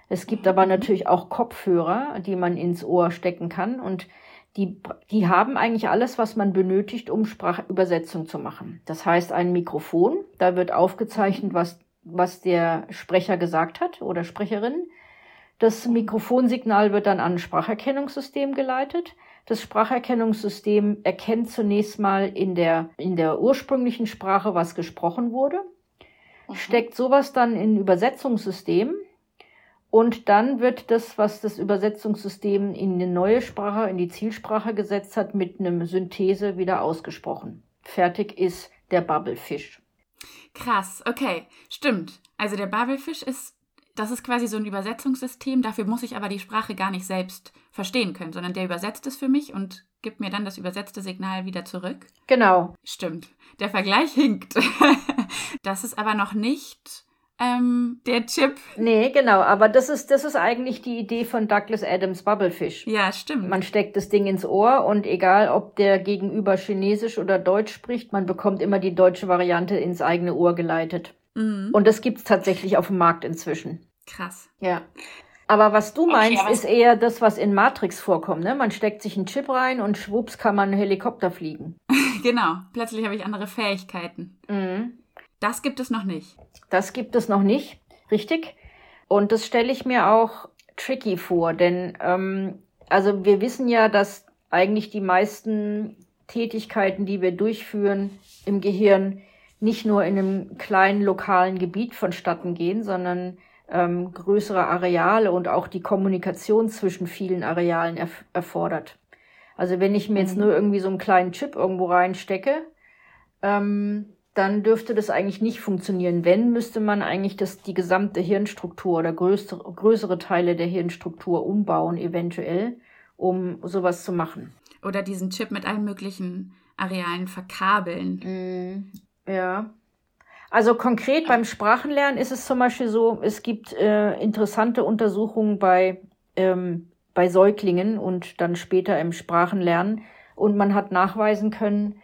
Es gibt aber natürlich auch Kopfhörer, die man ins Ohr stecken kann und die, die haben eigentlich alles, was man benötigt, um Sprachübersetzung zu machen. Das heißt, ein Mikrofon, da wird aufgezeichnet, was, was der Sprecher gesagt hat oder Sprecherin. Das Mikrofonsignal wird dann an ein Spracherkennungssystem geleitet. Das Spracherkennungssystem erkennt zunächst mal in der, in der ursprünglichen Sprache, was gesprochen wurde, mhm. steckt sowas dann in ein Übersetzungssystem und dann wird das, was das Übersetzungssystem in eine neue Sprache, in die Zielsprache gesetzt hat, mit einem Synthese wieder ausgesprochen. Fertig ist der Bubblefish.
Krass, okay, stimmt. Also der Bubblefish ist das ist quasi so ein Übersetzungssystem. Dafür muss ich aber die Sprache gar nicht selbst verstehen können, sondern der übersetzt es für mich und gibt mir dann das übersetzte Signal wieder zurück.
Genau.
Stimmt. Der Vergleich hinkt. das ist aber noch nicht ähm, der Chip.
Nee, genau. Aber das ist, das ist eigentlich die Idee von Douglas Adams Bubblefish.
Ja, stimmt.
Man steckt das Ding ins Ohr und egal, ob der Gegenüber Chinesisch oder Deutsch spricht, man bekommt immer die deutsche Variante ins eigene Ohr geleitet. Mhm. Und das gibt's tatsächlich auf dem Markt inzwischen.
Krass.
Ja. Aber was du meinst, okay, ist eher das, was in Matrix vorkommt. Ne? Man steckt sich einen Chip rein und schwupps kann man einen Helikopter fliegen.
genau. Plötzlich habe ich andere Fähigkeiten. Mhm. Das gibt es noch nicht.
Das gibt es noch nicht, richtig. Und das stelle ich mir auch tricky vor, denn ähm, also wir wissen ja, dass eigentlich die meisten Tätigkeiten, die wir durchführen im Gehirn, nicht nur in einem kleinen lokalen Gebiet vonstatten gehen, sondern ähm, größere Areale und auch die Kommunikation zwischen vielen Arealen erf erfordert. Also wenn ich mir jetzt mhm. nur irgendwie so einen kleinen Chip irgendwo reinstecke, ähm, dann dürfte das eigentlich nicht funktionieren. Wenn, müsste man eigentlich das, die gesamte Hirnstruktur oder größere, größere Teile der Hirnstruktur umbauen, eventuell, um sowas zu machen.
Oder diesen Chip mit allen möglichen Arealen verkabeln.
Mm, ja. Also konkret beim Sprachenlernen ist es zum Beispiel so, es gibt äh, interessante Untersuchungen bei, ähm, bei Säuglingen und dann später im Sprachenlernen. Und man hat nachweisen können,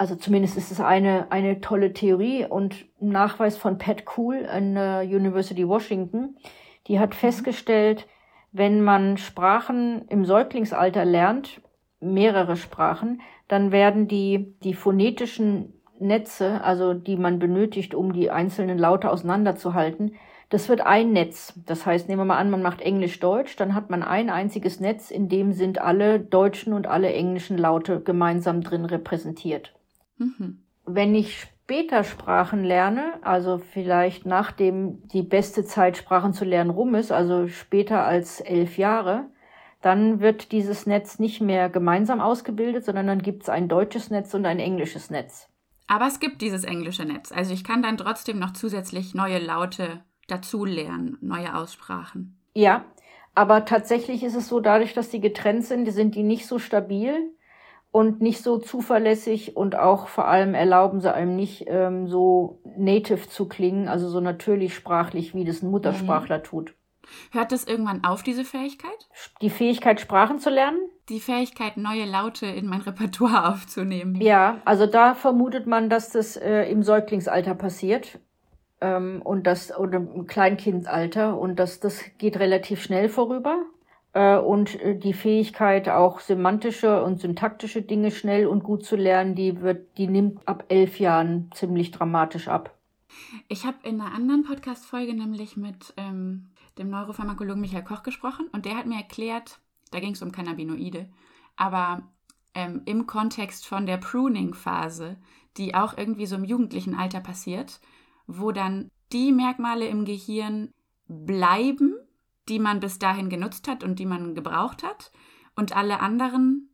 also zumindest ist es eine, eine tolle Theorie und ein Nachweis von Pat Cool an der University Washington, die hat mhm. festgestellt, wenn man Sprachen im Säuglingsalter lernt, mehrere Sprachen, dann werden die, die phonetischen Netze, also die man benötigt, um die einzelnen Laute auseinanderzuhalten, das wird ein Netz. Das heißt, nehmen wir mal an, man macht Englisch-Deutsch, dann hat man ein einziges Netz, in dem sind alle deutschen und alle englischen Laute gemeinsam drin repräsentiert. Mhm. Wenn ich später Sprachen lerne, also vielleicht nachdem die beste Zeit, Sprachen zu lernen, rum ist, also später als elf Jahre, dann wird dieses Netz nicht mehr gemeinsam ausgebildet, sondern dann gibt es ein deutsches Netz und ein englisches Netz.
Aber es gibt dieses englische Netz. Also ich kann dann trotzdem noch zusätzlich neue Laute dazu lernen, neue Aussprachen.
Ja, aber tatsächlich ist es so, dadurch, dass die getrennt sind, sind die nicht so stabil und nicht so zuverlässig und auch vor allem erlauben sie einem nicht ähm, so native zu klingen, also so natürlich sprachlich, wie das ein Muttersprachler mhm. tut.
Hört das irgendwann auf, diese Fähigkeit?
Die Fähigkeit, Sprachen zu lernen?
Die Fähigkeit, neue Laute in mein Repertoire aufzunehmen.
Ja, also da vermutet man, dass das äh, im Säuglingsalter passiert ähm, und das oder im Kleinkindalter und das, das geht relativ schnell vorüber und äh, die Fähigkeit, auch semantische und syntaktische Dinge schnell und gut zu lernen, die wird, die nimmt ab elf Jahren ziemlich dramatisch ab.
Ich habe in einer anderen Podcast-Folge nämlich mit ähm, dem Neuropharmakologen Michael Koch gesprochen und der hat mir erklärt, da ging es um Cannabinoide, aber ähm, im Kontext von der Pruning-Phase, die auch irgendwie so im jugendlichen Alter passiert, wo dann die Merkmale im Gehirn bleiben, die man bis dahin genutzt hat und die man gebraucht hat und alle anderen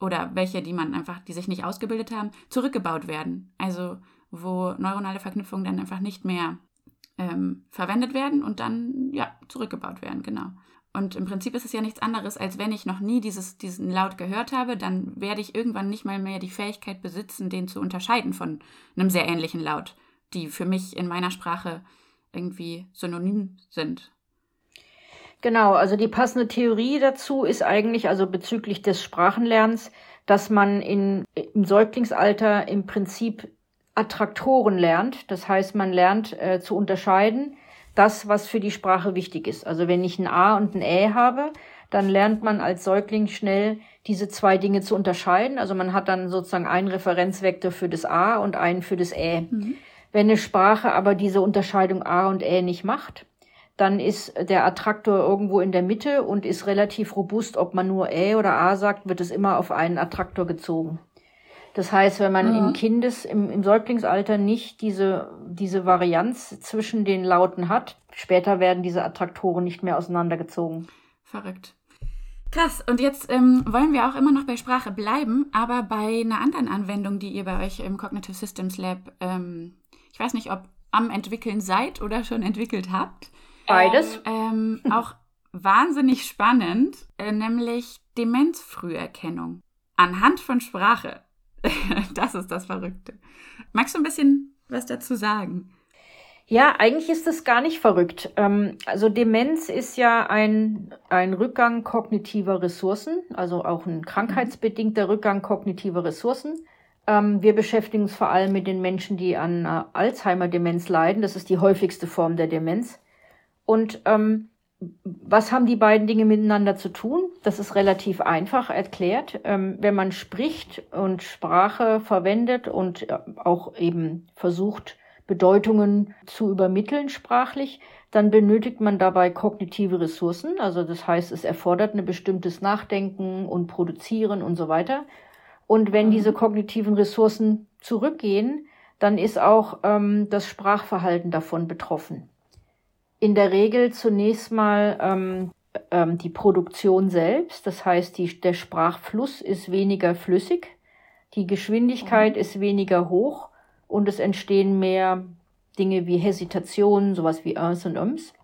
oder welche, die man einfach, die sich nicht ausgebildet haben, zurückgebaut werden. Also wo neuronale Verknüpfungen dann einfach nicht mehr ähm, verwendet werden und dann ja zurückgebaut werden, genau. Und im Prinzip ist es ja nichts anderes, als wenn ich noch nie dieses, diesen Laut gehört habe, dann werde ich irgendwann nicht mal mehr die Fähigkeit besitzen, den zu unterscheiden von einem sehr ähnlichen Laut, die für mich in meiner Sprache irgendwie synonym sind.
Genau, also die passende Theorie dazu ist eigentlich, also bezüglich des Sprachenlernens, dass man in, im Säuglingsalter im Prinzip Attraktoren lernt. Das heißt, man lernt äh, zu unterscheiden, das, was für die Sprache wichtig ist. Also wenn ich ein A und ein Ä habe, dann lernt man als Säugling schnell diese zwei Dinge zu unterscheiden. Also man hat dann sozusagen einen Referenzvektor für das A und einen für das Ä. Mhm. Wenn eine Sprache aber diese Unterscheidung A und Ä nicht macht, dann ist der Attraktor irgendwo in der Mitte und ist relativ robust. Ob man nur Ä oder A sagt, wird es immer auf einen Attraktor gezogen. Das heißt, wenn man mhm. im Kindes, im, im Säuglingsalter nicht diese, diese Varianz zwischen den Lauten hat, später werden diese Attraktoren nicht mehr auseinandergezogen.
Verrückt. Krass. Und jetzt ähm, wollen wir auch immer noch bei Sprache bleiben, aber bei einer anderen Anwendung, die ihr bei euch im Cognitive Systems Lab, ähm, ich weiß nicht, ob am entwickeln seid oder schon entwickelt habt.
Beides.
Ähm, auch wahnsinnig spannend, äh, nämlich Demenzfrüherkennung anhand von Sprache. das ist das Verrückte. Magst du ein bisschen was dazu sagen?
Ja, eigentlich ist das gar nicht verrückt. Ähm, also Demenz ist ja ein, ein Rückgang kognitiver Ressourcen, also auch ein krankheitsbedingter Rückgang kognitiver Ressourcen. Ähm, wir beschäftigen uns vor allem mit den Menschen, die an äh, Alzheimer-Demenz leiden. Das ist die häufigste Form der Demenz. Und ähm, was haben die beiden Dinge miteinander zu tun? Das ist relativ einfach erklärt. Ähm, wenn man spricht und Sprache verwendet und äh, auch eben versucht, Bedeutungen zu übermitteln sprachlich, dann benötigt man dabei kognitive Ressourcen. Also das heißt, es erfordert ein bestimmtes Nachdenken und Produzieren und so weiter. Und wenn mhm. diese kognitiven Ressourcen zurückgehen, dann ist auch ähm, das Sprachverhalten davon betroffen. In der Regel zunächst mal ähm, ähm, die Produktion selbst, das heißt, die, der Sprachfluss ist weniger flüssig, die Geschwindigkeit mhm. ist weniger hoch und es entstehen mehr Dinge wie Hesitationen, sowas wie Ers und Ums.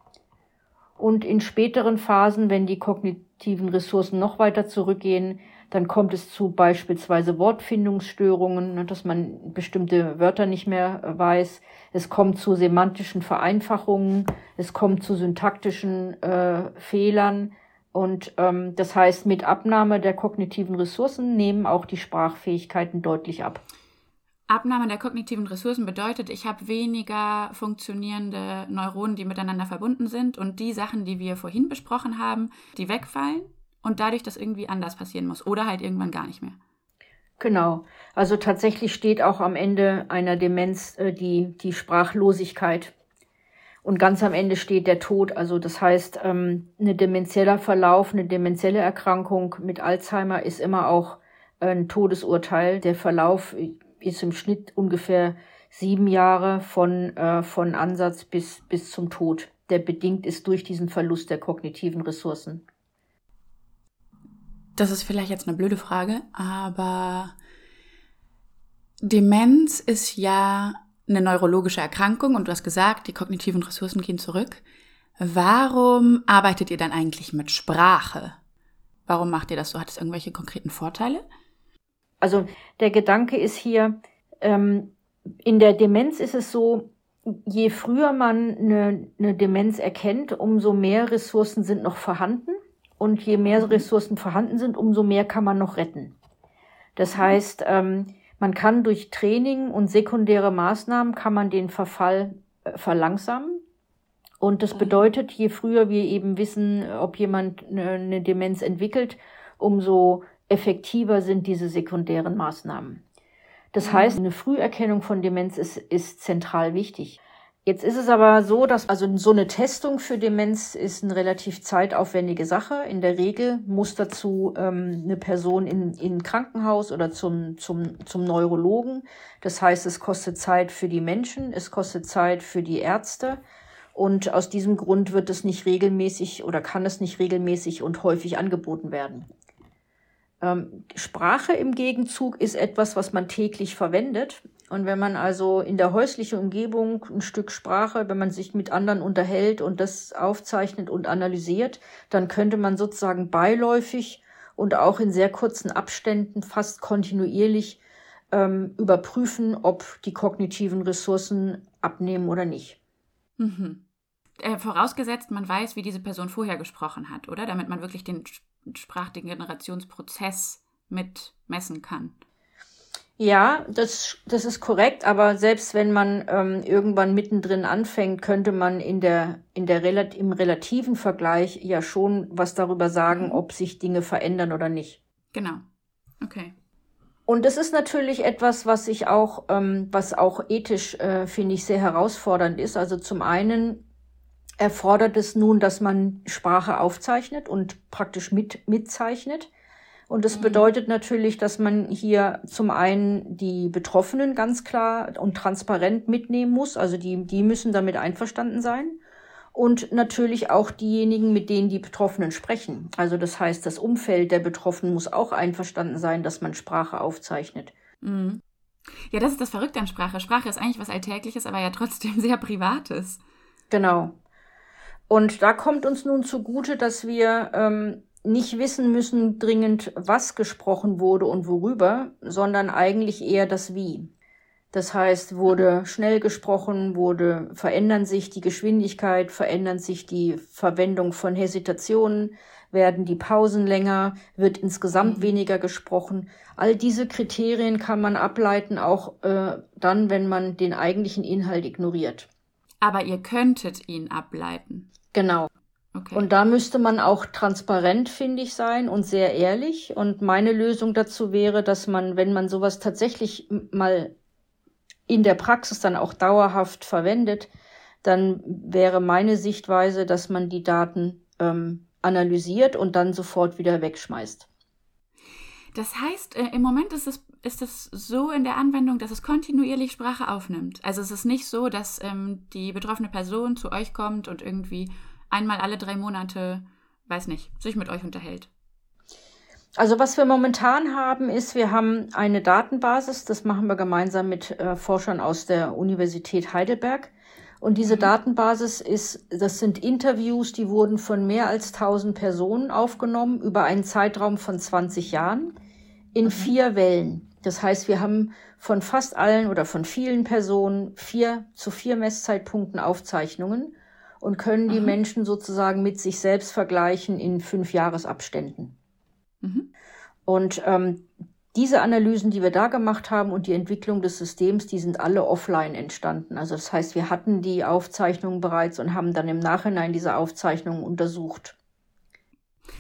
Und in späteren Phasen, wenn die kognitiven Ressourcen noch weiter zurückgehen, dann kommt es zu beispielsweise Wortfindungsstörungen, ne, dass man bestimmte Wörter nicht mehr äh, weiß. Es kommt zu semantischen Vereinfachungen. Es kommt zu syntaktischen äh, Fehlern. Und ähm, das heißt, mit Abnahme der kognitiven Ressourcen nehmen auch die Sprachfähigkeiten deutlich ab.
Abnahme der kognitiven Ressourcen bedeutet, ich habe weniger funktionierende Neuronen, die miteinander verbunden sind und die Sachen, die wir vorhin besprochen haben, die wegfallen und dadurch das irgendwie anders passieren muss oder halt irgendwann gar nicht mehr.
Genau. Also tatsächlich steht auch am Ende einer Demenz äh, die, die Sprachlosigkeit. Und ganz am Ende steht der Tod. Also das heißt, ähm, eine demenzieller Verlauf, eine demenzielle Erkrankung mit Alzheimer ist immer auch ein Todesurteil. Der Verlauf ist im Schnitt ungefähr sieben Jahre von, äh, von Ansatz bis, bis zum Tod, der bedingt ist durch diesen Verlust der kognitiven Ressourcen.
Das ist vielleicht jetzt eine blöde Frage, aber Demenz ist ja eine neurologische Erkrankung und du hast gesagt, die kognitiven Ressourcen gehen zurück. Warum arbeitet ihr dann eigentlich mit Sprache? Warum macht ihr das so? Hat es irgendwelche konkreten Vorteile?
Also der Gedanke ist hier, ähm, in der Demenz ist es so, je früher man eine, eine Demenz erkennt, umso mehr Ressourcen sind noch vorhanden. Und je mehr. Ressourcen vorhanden sind, umso mehr kann man noch retten. Das heißt, ähm, man kann durch Training und sekundäre Maßnahmen kann man den Verfall äh, verlangsamen. Und das bedeutet, je früher wir eben wissen, ob jemand eine, eine Demenz entwickelt, umso effektiver sind diese sekundären Maßnahmen. Das heißt, eine Früherkennung von Demenz ist, ist zentral wichtig. Jetzt ist es aber so, dass also so eine Testung für Demenz ist eine relativ zeitaufwendige Sache. In der Regel muss dazu ähm, eine Person in, in ein Krankenhaus oder zum, zum, zum Neurologen. Das heißt, es kostet Zeit für die Menschen, es kostet Zeit für die Ärzte. Und aus diesem Grund wird es nicht regelmäßig oder kann es nicht regelmäßig und häufig angeboten werden. Ähm, Sprache im Gegenzug ist etwas, was man täglich verwendet. Und wenn man also in der häuslichen Umgebung ein Stück Sprache, wenn man sich mit anderen unterhält und das aufzeichnet und analysiert, dann könnte man sozusagen beiläufig und auch in sehr kurzen Abständen fast kontinuierlich ähm, überprüfen, ob die kognitiven Ressourcen abnehmen oder nicht.
Mhm. Äh, vorausgesetzt, man weiß, wie diese Person vorher gesprochen hat, oder? Damit man wirklich den Sprachdegenerationsprozess mit messen kann.
Ja, das, das ist korrekt, aber selbst wenn man ähm, irgendwann mittendrin anfängt, könnte man in der, in der Relat im relativen Vergleich ja schon was darüber sagen, mhm. ob sich Dinge verändern oder nicht.
Genau. Okay.
Und das ist natürlich etwas, was ich auch, ähm, was auch ethisch, äh, finde ich, sehr herausfordernd ist. Also zum einen erfordert es nun, dass man Sprache aufzeichnet und praktisch mit, mitzeichnet. Und das mhm. bedeutet natürlich, dass man hier zum einen die Betroffenen ganz klar und transparent mitnehmen muss. Also die, die müssen damit einverstanden sein. Und natürlich auch diejenigen, mit denen die Betroffenen sprechen. Also das heißt, das Umfeld der Betroffenen muss auch einverstanden sein, dass man Sprache aufzeichnet.
Mhm. Ja, das ist das Verrückte an Sprache. Sprache ist eigentlich was Alltägliches, aber ja trotzdem sehr Privates.
Genau. Und da kommt uns nun zugute, dass wir ähm, nicht wissen müssen dringend, was gesprochen wurde und worüber, sondern eigentlich eher das Wie. Das heißt, wurde schnell gesprochen, wurde, verändern sich die Geschwindigkeit, verändern sich die Verwendung von Hesitationen, werden die Pausen länger, wird insgesamt mhm. weniger gesprochen. All diese Kriterien kann man ableiten, auch äh, dann, wenn man den eigentlichen Inhalt ignoriert.
Aber ihr könntet ihn ableiten.
Genau. Okay. Und da müsste man auch transparent, finde ich, sein und sehr ehrlich. Und meine Lösung dazu wäre, dass man, wenn man sowas tatsächlich mal in der Praxis dann auch dauerhaft verwendet, dann wäre meine Sichtweise, dass man die Daten ähm, analysiert und dann sofort wieder wegschmeißt.
Das heißt, äh, im Moment ist es, ist es so in der Anwendung, dass es kontinuierlich Sprache aufnimmt. Also es ist nicht so, dass ähm, die betroffene Person zu euch kommt und irgendwie einmal alle drei Monate, weiß nicht, sich mit euch unterhält.
Also was wir momentan haben, ist, wir haben eine Datenbasis, das machen wir gemeinsam mit äh, Forschern aus der Universität Heidelberg. Und diese mhm. Datenbasis ist, das sind Interviews, die wurden von mehr als 1000 Personen aufgenommen über einen Zeitraum von 20 Jahren in mhm. vier Wellen. Das heißt, wir haben von fast allen oder von vielen Personen vier zu vier Messzeitpunkten Aufzeichnungen und können die mhm. Menschen sozusagen mit sich selbst vergleichen in fünf Jahresabständen. Mhm. Und ähm, diese Analysen, die wir da gemacht haben und die Entwicklung des Systems, die sind alle offline entstanden. Also das heißt, wir hatten die Aufzeichnungen bereits und haben dann im Nachhinein diese Aufzeichnungen untersucht.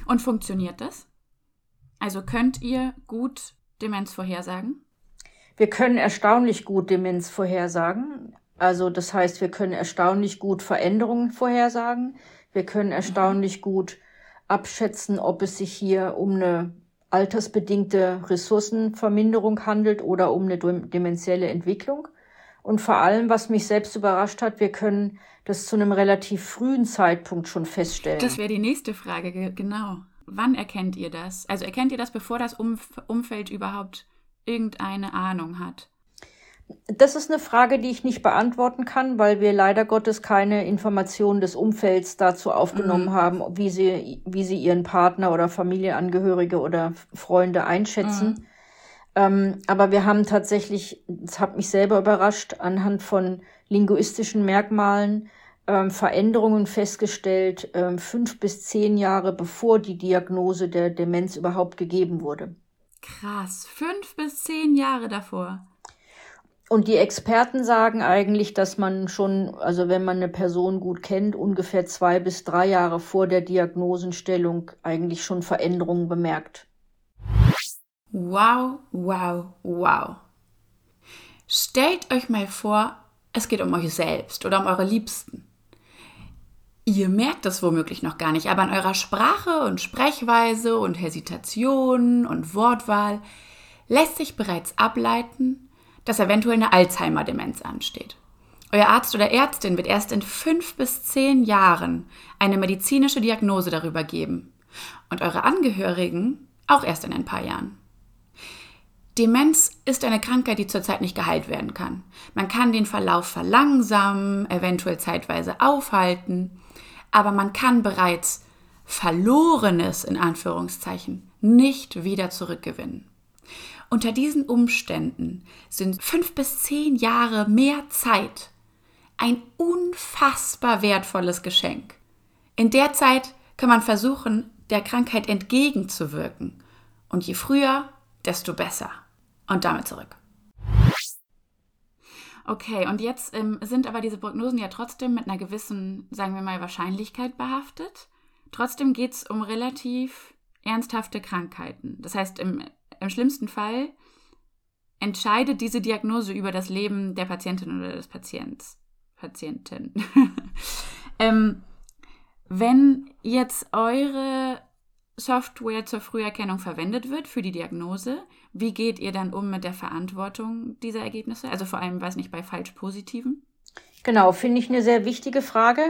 Und funktioniert das? Also könnt ihr gut Demenz vorhersagen?
Wir können erstaunlich gut Demenz vorhersagen. Also das heißt, wir können erstaunlich gut Veränderungen vorhersagen. Wir können erstaunlich gut abschätzen, ob es sich hier um eine altersbedingte Ressourcenverminderung handelt oder um eine demenzielle Entwicklung. Und vor allem, was mich selbst überrascht hat, wir können das zu einem relativ frühen Zeitpunkt schon feststellen.
Das wäre die nächste Frage, genau. Wann erkennt ihr das? Also erkennt ihr das, bevor das Umfeld überhaupt irgendeine Ahnung hat?
Das ist eine Frage, die ich nicht beantworten kann, weil wir leider Gottes keine Informationen des Umfelds dazu aufgenommen mhm. haben, wie sie, wie sie ihren Partner oder Familienangehörige oder Freunde einschätzen. Mhm. Ähm, aber wir haben tatsächlich, das hat mich selber überrascht, anhand von linguistischen Merkmalen ähm, Veränderungen festgestellt, ähm, fünf bis zehn Jahre bevor die Diagnose der Demenz überhaupt gegeben wurde.
Krass, fünf bis zehn Jahre davor.
Und die Experten sagen eigentlich, dass man schon, also wenn man eine Person gut kennt, ungefähr zwei bis drei Jahre vor der Diagnosenstellung eigentlich schon Veränderungen bemerkt.
Wow, wow, wow. Stellt euch mal vor, es geht um euch selbst oder um eure Liebsten. Ihr merkt das womöglich noch gar nicht, aber an eurer Sprache und Sprechweise und Hesitation und Wortwahl lässt sich bereits ableiten, dass eventuell eine Alzheimer-Demenz ansteht. Euer Arzt oder Ärztin wird erst in fünf bis zehn Jahren eine medizinische Diagnose darüber geben und eure Angehörigen auch erst in ein paar Jahren. Demenz ist eine Krankheit, die zurzeit nicht geheilt werden kann. Man kann den Verlauf verlangsamen, eventuell zeitweise aufhalten, aber man kann bereits Verlorenes in Anführungszeichen nicht wieder zurückgewinnen. Unter diesen Umständen sind fünf bis zehn Jahre mehr Zeit ein unfassbar wertvolles Geschenk. In der Zeit kann man versuchen, der Krankheit entgegenzuwirken. Und je früher, desto besser. Und damit zurück. Okay, und jetzt ähm, sind aber diese Prognosen ja trotzdem mit einer gewissen, sagen wir mal, Wahrscheinlichkeit behaftet. Trotzdem geht es um relativ ernsthafte Krankheiten. Das heißt, im im schlimmsten Fall entscheidet diese Diagnose über das Leben der Patientin oder des Patients. Patientin. ähm, wenn jetzt eure Software zur Früherkennung verwendet wird für die Diagnose, wie geht ihr dann um mit der Verantwortung dieser Ergebnisse? Also vor allem, weiß nicht, bei falsch positiven?
Genau, finde ich eine sehr wichtige Frage.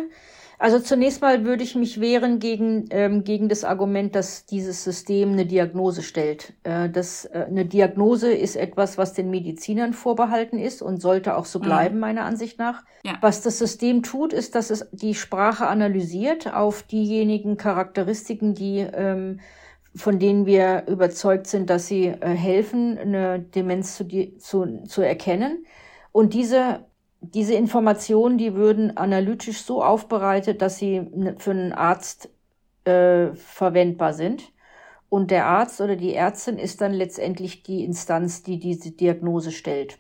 Also zunächst mal würde ich mich wehren gegen, ähm, gegen das Argument, dass dieses System eine Diagnose stellt. Äh, das, äh, eine Diagnose ist etwas, was den Medizinern vorbehalten ist und sollte auch so mhm. bleiben, mhm. meiner Ansicht nach. Ja. Was das System tut, ist, dass es die Sprache analysiert auf diejenigen Charakteristiken, die ähm, von denen wir überzeugt sind, dass sie äh, helfen, eine Demenz zu, zu, zu erkennen. Und diese diese Informationen, die würden analytisch so aufbereitet, dass sie für einen Arzt äh, verwendbar sind. Und der Arzt oder die Ärztin ist dann letztendlich die Instanz, die diese Diagnose stellt.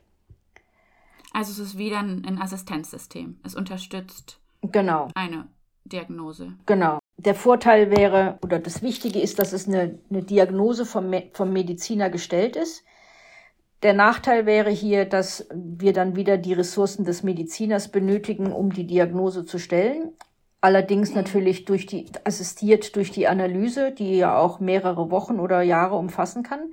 Also es ist wieder ein Assistenzsystem. Es unterstützt
genau.
eine Diagnose.
Genau. Der Vorteil wäre, oder das Wichtige ist, dass es eine, eine Diagnose vom, vom Mediziner gestellt ist. Der Nachteil wäre hier, dass wir dann wieder die Ressourcen des Mediziners benötigen, um die Diagnose zu stellen. Allerdings natürlich durch die, assistiert durch die Analyse, die ja auch mehrere Wochen oder Jahre umfassen kann.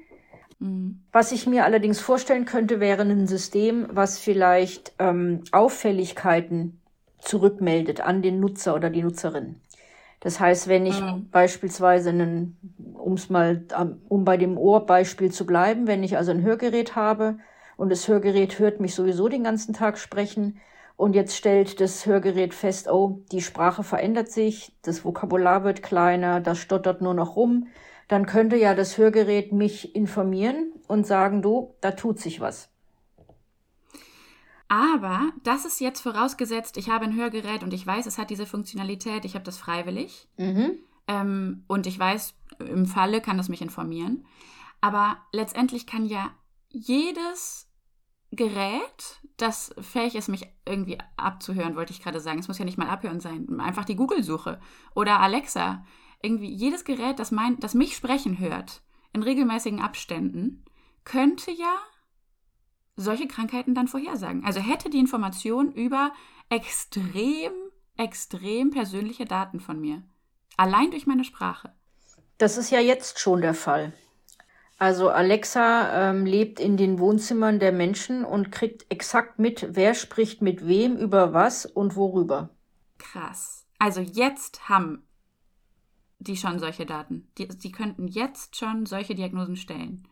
Mhm. Was ich mir allerdings vorstellen könnte, wäre ein System, was vielleicht ähm, Auffälligkeiten zurückmeldet an den Nutzer oder die Nutzerin. Das heißt, wenn ich mhm. beispielsweise einen, um's mal, um bei dem Ohrbeispiel zu bleiben, wenn ich also ein Hörgerät habe und das Hörgerät hört mich sowieso den ganzen Tag sprechen und jetzt stellt das Hörgerät fest, oh, die Sprache verändert sich, das Vokabular wird kleiner, das stottert nur noch rum, dann könnte ja das Hörgerät mich informieren und sagen, du, da tut sich was.
Aber das ist jetzt vorausgesetzt, ich habe ein Hörgerät und ich weiß, es hat diese Funktionalität, ich habe das freiwillig. Mhm. Ähm, und ich weiß, im Falle kann es mich informieren. Aber letztendlich kann ja jedes Gerät, das fähig ist, mich irgendwie abzuhören, wollte ich gerade sagen. Es muss ja nicht mal abhören sein. Einfach die Google-Suche oder Alexa irgendwie jedes Gerät, das, mein, das mich sprechen hört, in regelmäßigen Abständen, könnte ja solche Krankheiten dann vorhersagen. Also hätte die Information über extrem, extrem persönliche Daten von mir. Allein durch meine Sprache.
Das ist ja jetzt schon der Fall. Also Alexa ähm, lebt in den Wohnzimmern der Menschen und kriegt exakt mit, wer spricht mit wem, über was und worüber.
Krass. Also jetzt haben die schon solche Daten. Die, die könnten jetzt schon solche Diagnosen stellen.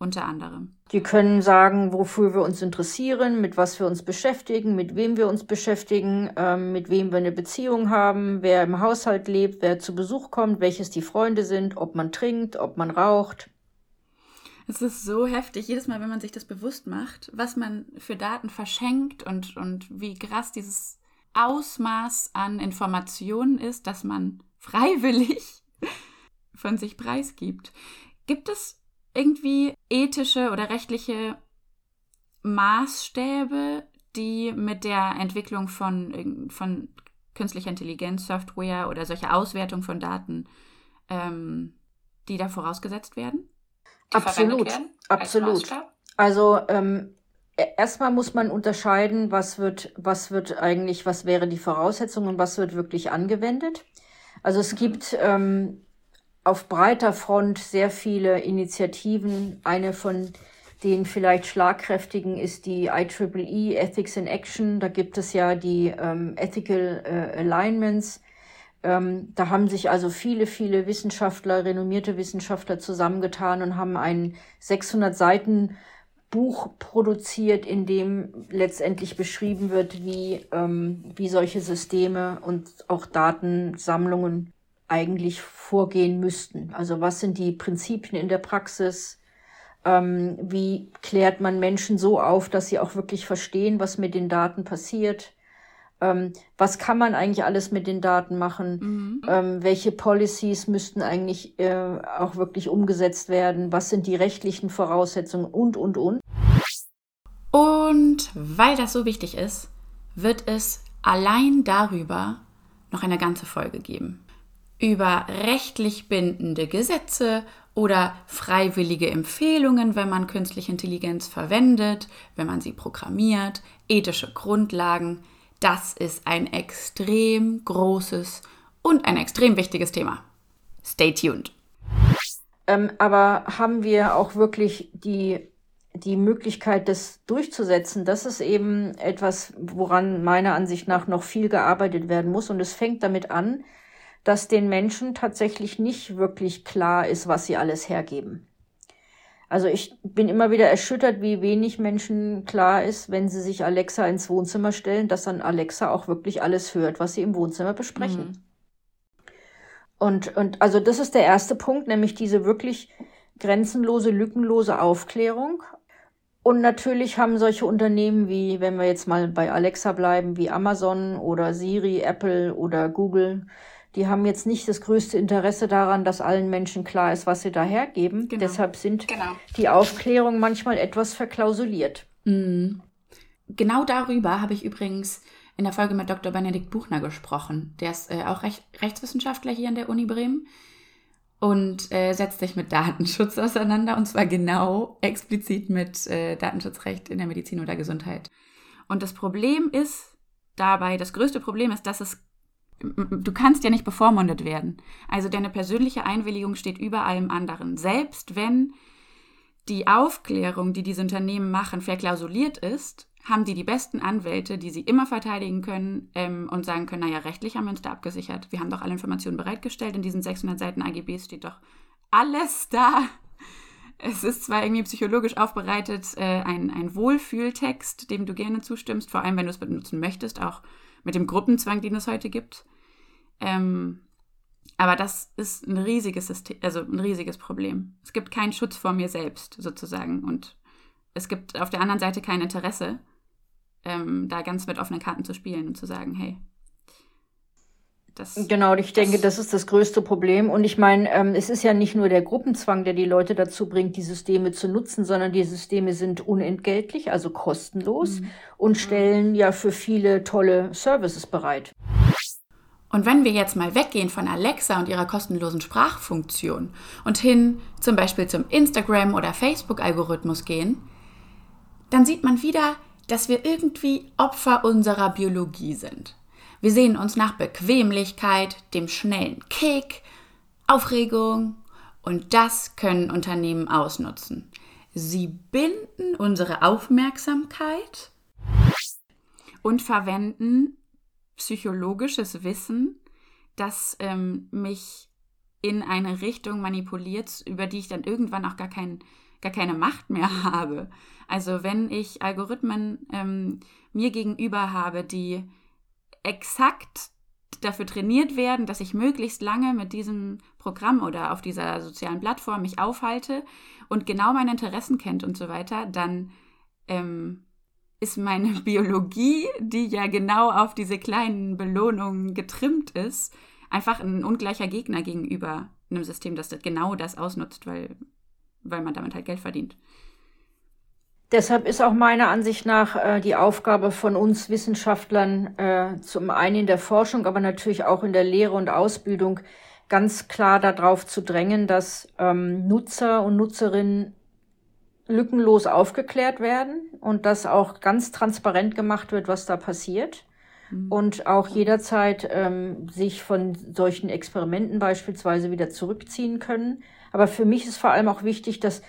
Unter anderem.
Die können sagen, wofür wir uns interessieren, mit was wir uns beschäftigen, mit wem wir uns beschäftigen, ähm, mit wem wir eine Beziehung haben, wer im Haushalt lebt, wer zu Besuch kommt, welches die Freunde sind, ob man trinkt, ob man raucht.
Es ist so heftig, jedes Mal, wenn man sich das bewusst macht, was man für Daten verschenkt und, und wie krass dieses Ausmaß an Informationen ist, dass man freiwillig von sich preisgibt. Gibt es irgendwie ethische oder rechtliche Maßstäbe, die mit der Entwicklung von, von künstlicher Intelligenz, Software oder solche Auswertung von Daten, ähm, die da vorausgesetzt werden?
absolut, absolut. Also ähm, e, erstmal muss man unterscheiden, was wird, was wird eigentlich, was wäre die Voraussetzung und was wird wirklich angewendet. Also es gibt ähm, auf breiter Front sehr viele Initiativen. Eine von den vielleicht schlagkräftigen ist die IEEE Ethics in Action. Da gibt es ja die ähm, Ethical äh, Alignments. Ähm, da haben sich also viele, viele Wissenschaftler, renommierte Wissenschaftler zusammengetan und haben ein 600 Seiten Buch produziert, in dem letztendlich beschrieben wird, wie, ähm, wie solche Systeme und auch Datensammlungen eigentlich vorgehen müssten. Also was sind die Prinzipien in der Praxis? Ähm, wie klärt man Menschen so auf, dass sie auch wirklich verstehen, was mit den Daten passiert? Ähm, was kann man eigentlich alles mit den Daten machen? Mhm. Ähm, welche Policies müssten eigentlich äh, auch wirklich umgesetzt werden? Was sind die rechtlichen Voraussetzungen und, und, und?
Und weil das so wichtig ist, wird es allein darüber noch eine ganze Folge geben. Über rechtlich bindende Gesetze oder freiwillige Empfehlungen, wenn man künstliche Intelligenz verwendet, wenn man sie programmiert, ethische Grundlagen. Das ist ein extrem großes und ein extrem wichtiges Thema. Stay tuned.
Ähm, aber haben wir auch wirklich die die Möglichkeit, das durchzusetzen, das ist eben etwas, woran meiner Ansicht nach noch viel gearbeitet werden muss. Und es fängt damit an, dass den Menschen tatsächlich nicht wirklich klar ist, was sie alles hergeben. Also ich bin immer wieder erschüttert, wie wenig Menschen klar ist, wenn sie sich Alexa ins Wohnzimmer stellen, dass dann Alexa auch wirklich alles hört, was sie im Wohnzimmer besprechen. Mhm. Und, und also das ist der erste Punkt, nämlich diese wirklich grenzenlose, lückenlose Aufklärung und natürlich haben solche Unternehmen wie, wenn wir jetzt mal bei Alexa bleiben, wie Amazon oder Siri, Apple oder Google, die haben jetzt nicht das größte Interesse daran, dass allen Menschen klar ist, was sie da hergeben. Genau. Deshalb sind genau. die Aufklärungen manchmal etwas verklausuliert.
Mhm. Genau darüber habe ich übrigens in der Folge mit Dr. Benedikt Buchner gesprochen. Der ist äh, auch Recht Rechtswissenschaftler hier an der Uni Bremen und äh, setzt sich mit Datenschutz auseinander und zwar genau explizit mit äh, Datenschutzrecht in der Medizin oder Gesundheit. Und das Problem ist dabei, das größte Problem ist, dass es du kannst ja nicht bevormundet werden. Also deine persönliche Einwilligung steht über allem anderen. Selbst wenn die Aufklärung, die diese Unternehmen machen, verklausuliert ist, haben die die besten Anwälte, die sie immer verteidigen können ähm, und sagen können, naja, rechtlich haben wir uns da abgesichert. Wir haben doch alle Informationen bereitgestellt. In diesen 600 Seiten AGBs steht doch alles da. Es ist zwar irgendwie psychologisch aufbereitet, äh, ein, ein Wohlfühltext, dem du gerne zustimmst, vor allem wenn du es benutzen möchtest, auch mit dem Gruppenzwang, den es heute gibt. Ähm, aber das ist ein riesiges System, also ein riesiges Problem. Es gibt keinen Schutz vor mir selbst, sozusagen. Und es gibt auf der anderen Seite kein Interesse, ähm, da ganz mit offenen Karten zu spielen und zu sagen, hey,
das, genau, ich denke, das ist das größte Problem. Und ich meine, ähm, es ist ja nicht nur der Gruppenzwang, der die Leute dazu bringt, die Systeme zu nutzen, sondern die Systeme sind unentgeltlich, also kostenlos mhm. und stellen ja für viele tolle Services bereit.
Und wenn wir jetzt mal weggehen von Alexa und ihrer kostenlosen Sprachfunktion und hin zum Beispiel zum Instagram- oder Facebook-Algorithmus gehen, dann sieht man wieder, dass wir irgendwie Opfer unserer Biologie sind. Wir sehen uns nach Bequemlichkeit, dem schnellen Kick, Aufregung und das können Unternehmen ausnutzen. Sie binden unsere Aufmerksamkeit und verwenden psychologisches Wissen, das ähm, mich in eine Richtung manipuliert, über die ich dann irgendwann auch gar, kein, gar keine Macht mehr habe. Also wenn ich Algorithmen ähm, mir gegenüber habe, die exakt dafür trainiert werden, dass ich möglichst lange mit diesem Programm oder auf dieser sozialen Plattform mich aufhalte und genau meine Interessen kennt und so weiter, dann ähm, ist meine Biologie, die ja genau auf diese kleinen Belohnungen getrimmt ist, einfach ein ungleicher Gegner gegenüber einem System, das genau das ausnutzt, weil, weil man damit halt Geld verdient.
Deshalb ist auch meiner Ansicht nach äh, die Aufgabe von uns Wissenschaftlern äh, zum einen in der Forschung, aber natürlich auch in der Lehre und Ausbildung ganz klar darauf zu drängen, dass ähm, Nutzer und Nutzerinnen lückenlos aufgeklärt werden und dass auch ganz transparent gemacht wird, was da passiert. Mhm. Und auch jederzeit ähm, sich von solchen Experimenten beispielsweise wieder zurückziehen können. Aber für mich ist vor allem auch wichtig, dass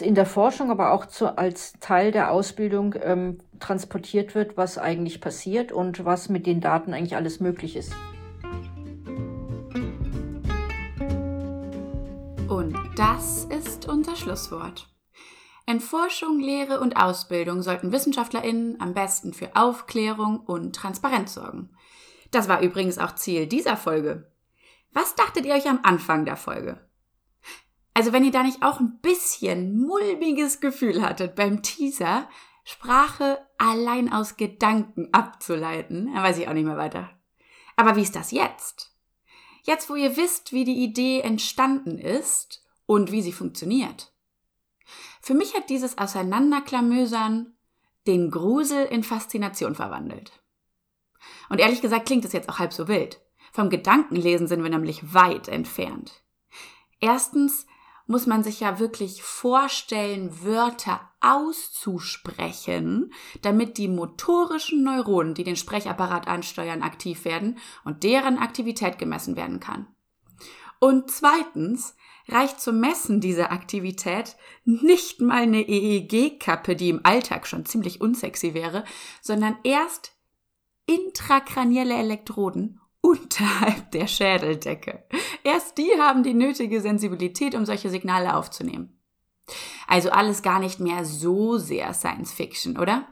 in der Forschung, aber auch zu, als Teil der Ausbildung ähm, transportiert wird, was eigentlich passiert und was mit den Daten eigentlich alles möglich ist.
Und das ist unser Schlusswort. In Forschung, Lehre und Ausbildung sollten WissenschaftlerInnen am besten für Aufklärung und Transparenz sorgen. Das war übrigens auch Ziel dieser Folge. Was dachtet ihr euch am Anfang der Folge? Also wenn ihr da nicht auch ein bisschen mulmiges Gefühl hattet beim Teaser, Sprache allein aus Gedanken abzuleiten, dann weiß ich auch nicht mehr weiter. Aber wie ist das jetzt? Jetzt, wo ihr wisst, wie die Idee entstanden ist und wie sie funktioniert. Für mich hat dieses Auseinanderklamösern den Grusel in Faszination verwandelt. Und ehrlich gesagt klingt es jetzt auch halb so wild. Vom Gedankenlesen sind wir nämlich weit entfernt. Erstens muss man sich ja wirklich vorstellen, Wörter auszusprechen, damit die motorischen Neuronen, die den Sprechapparat ansteuern, aktiv werden und deren Aktivität gemessen werden kann. Und zweitens reicht zum Messen dieser Aktivität nicht mal eine EEG-Kappe, die im Alltag schon ziemlich unsexy wäre, sondern erst intrakranielle Elektroden unterhalb der Schädeldecke. Erst die haben die nötige Sensibilität, um solche Signale aufzunehmen. Also alles gar nicht mehr so sehr Science Fiction, oder?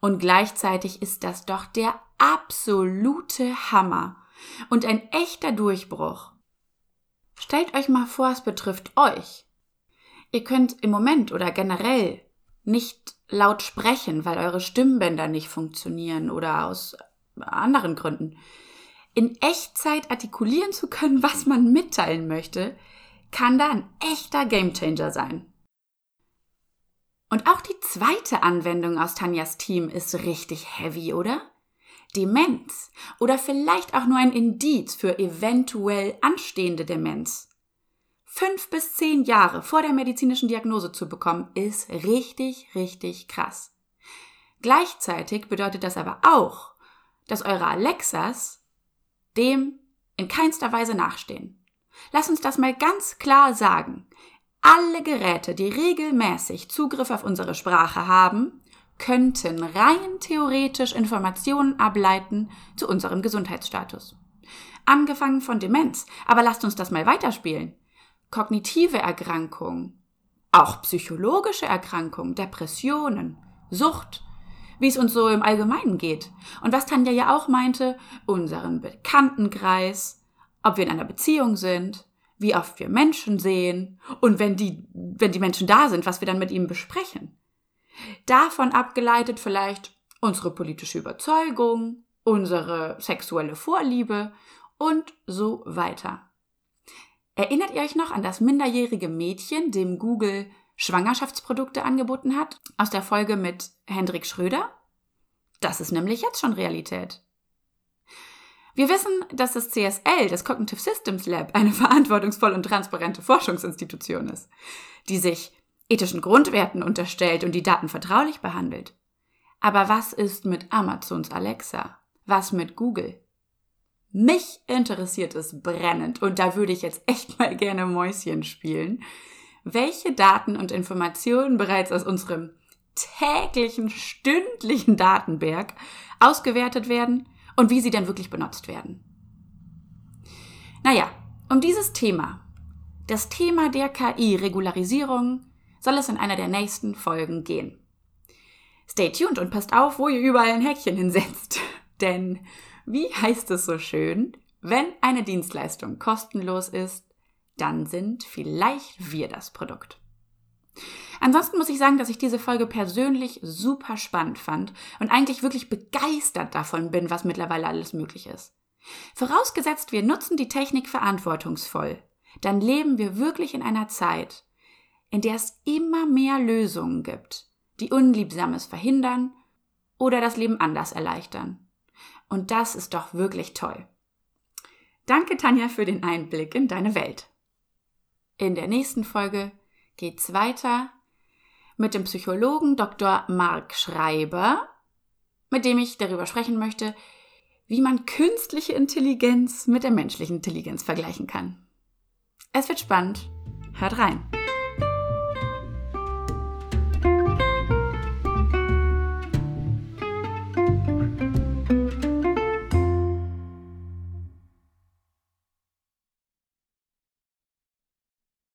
Und gleichzeitig ist das doch der absolute Hammer und ein echter Durchbruch. Stellt euch mal vor, es betrifft euch. Ihr könnt im Moment oder generell nicht laut sprechen, weil eure Stimmbänder nicht funktionieren oder aus anderen Gründen. In Echtzeit artikulieren zu können, was man mitteilen möchte, kann da ein echter Gamechanger sein. Und auch die zweite Anwendung aus Tanjas Team ist richtig heavy, oder? Demenz oder vielleicht auch nur ein Indiz für eventuell anstehende Demenz. Fünf bis zehn Jahre vor der medizinischen Diagnose zu bekommen, ist richtig, richtig krass. Gleichzeitig bedeutet das aber auch, dass eure Alexas dem in keinster Weise nachstehen. Lass uns das mal ganz klar sagen. Alle Geräte, die regelmäßig Zugriff auf unsere Sprache haben, könnten rein theoretisch Informationen ableiten zu unserem Gesundheitsstatus. Angefangen von Demenz, aber lasst uns das mal weiterspielen. Kognitive Erkrankungen, auch psychologische Erkrankungen, Depressionen, Sucht, wie es uns so im Allgemeinen geht. Und was Tanja ja auch meinte, unseren Bekanntenkreis, ob wir in einer Beziehung sind, wie oft wir Menschen sehen und wenn die, wenn die Menschen da sind, was wir dann mit ihnen besprechen. Davon abgeleitet vielleicht unsere politische Überzeugung, unsere sexuelle Vorliebe und so weiter. Erinnert ihr euch noch an das minderjährige Mädchen, dem Google Schwangerschaftsprodukte angeboten hat, aus der Folge mit Hendrik Schröder? Das ist nämlich jetzt schon Realität. Wir wissen, dass das CSL, das Cognitive Systems Lab, eine verantwortungsvolle und transparente Forschungsinstitution ist, die sich ethischen Grundwerten unterstellt und die Daten vertraulich behandelt. Aber was ist mit Amazons Alexa? Was mit Google? Mich interessiert es brennend und da würde ich jetzt echt mal gerne Mäuschen spielen, welche Daten und Informationen bereits aus unserem täglichen, stündlichen Datenberg ausgewertet werden und wie sie denn wirklich benutzt werden. Naja, um dieses Thema, das Thema der KI-Regularisierung, soll es in einer der nächsten Folgen gehen. Stay tuned und passt auf, wo ihr überall ein Häkchen hinsetzt. Denn, wie heißt es so schön, wenn eine Dienstleistung kostenlos ist, dann sind vielleicht wir das Produkt. Ansonsten muss ich sagen, dass ich diese Folge persönlich super spannend fand und eigentlich wirklich begeistert davon bin, was mittlerweile alles möglich ist. Vorausgesetzt, wir nutzen die Technik verantwortungsvoll, dann leben wir wirklich in einer Zeit, in der es immer mehr Lösungen gibt, die Unliebsames verhindern oder das Leben anders erleichtern. Und das ist doch wirklich toll. Danke, Tanja, für den Einblick in deine Welt. In der nächsten Folge geht's weiter mit dem Psychologen Dr. Mark Schreiber, mit dem ich darüber sprechen möchte, wie man künstliche Intelligenz mit der menschlichen Intelligenz vergleichen kann. Es wird spannend. Hört rein.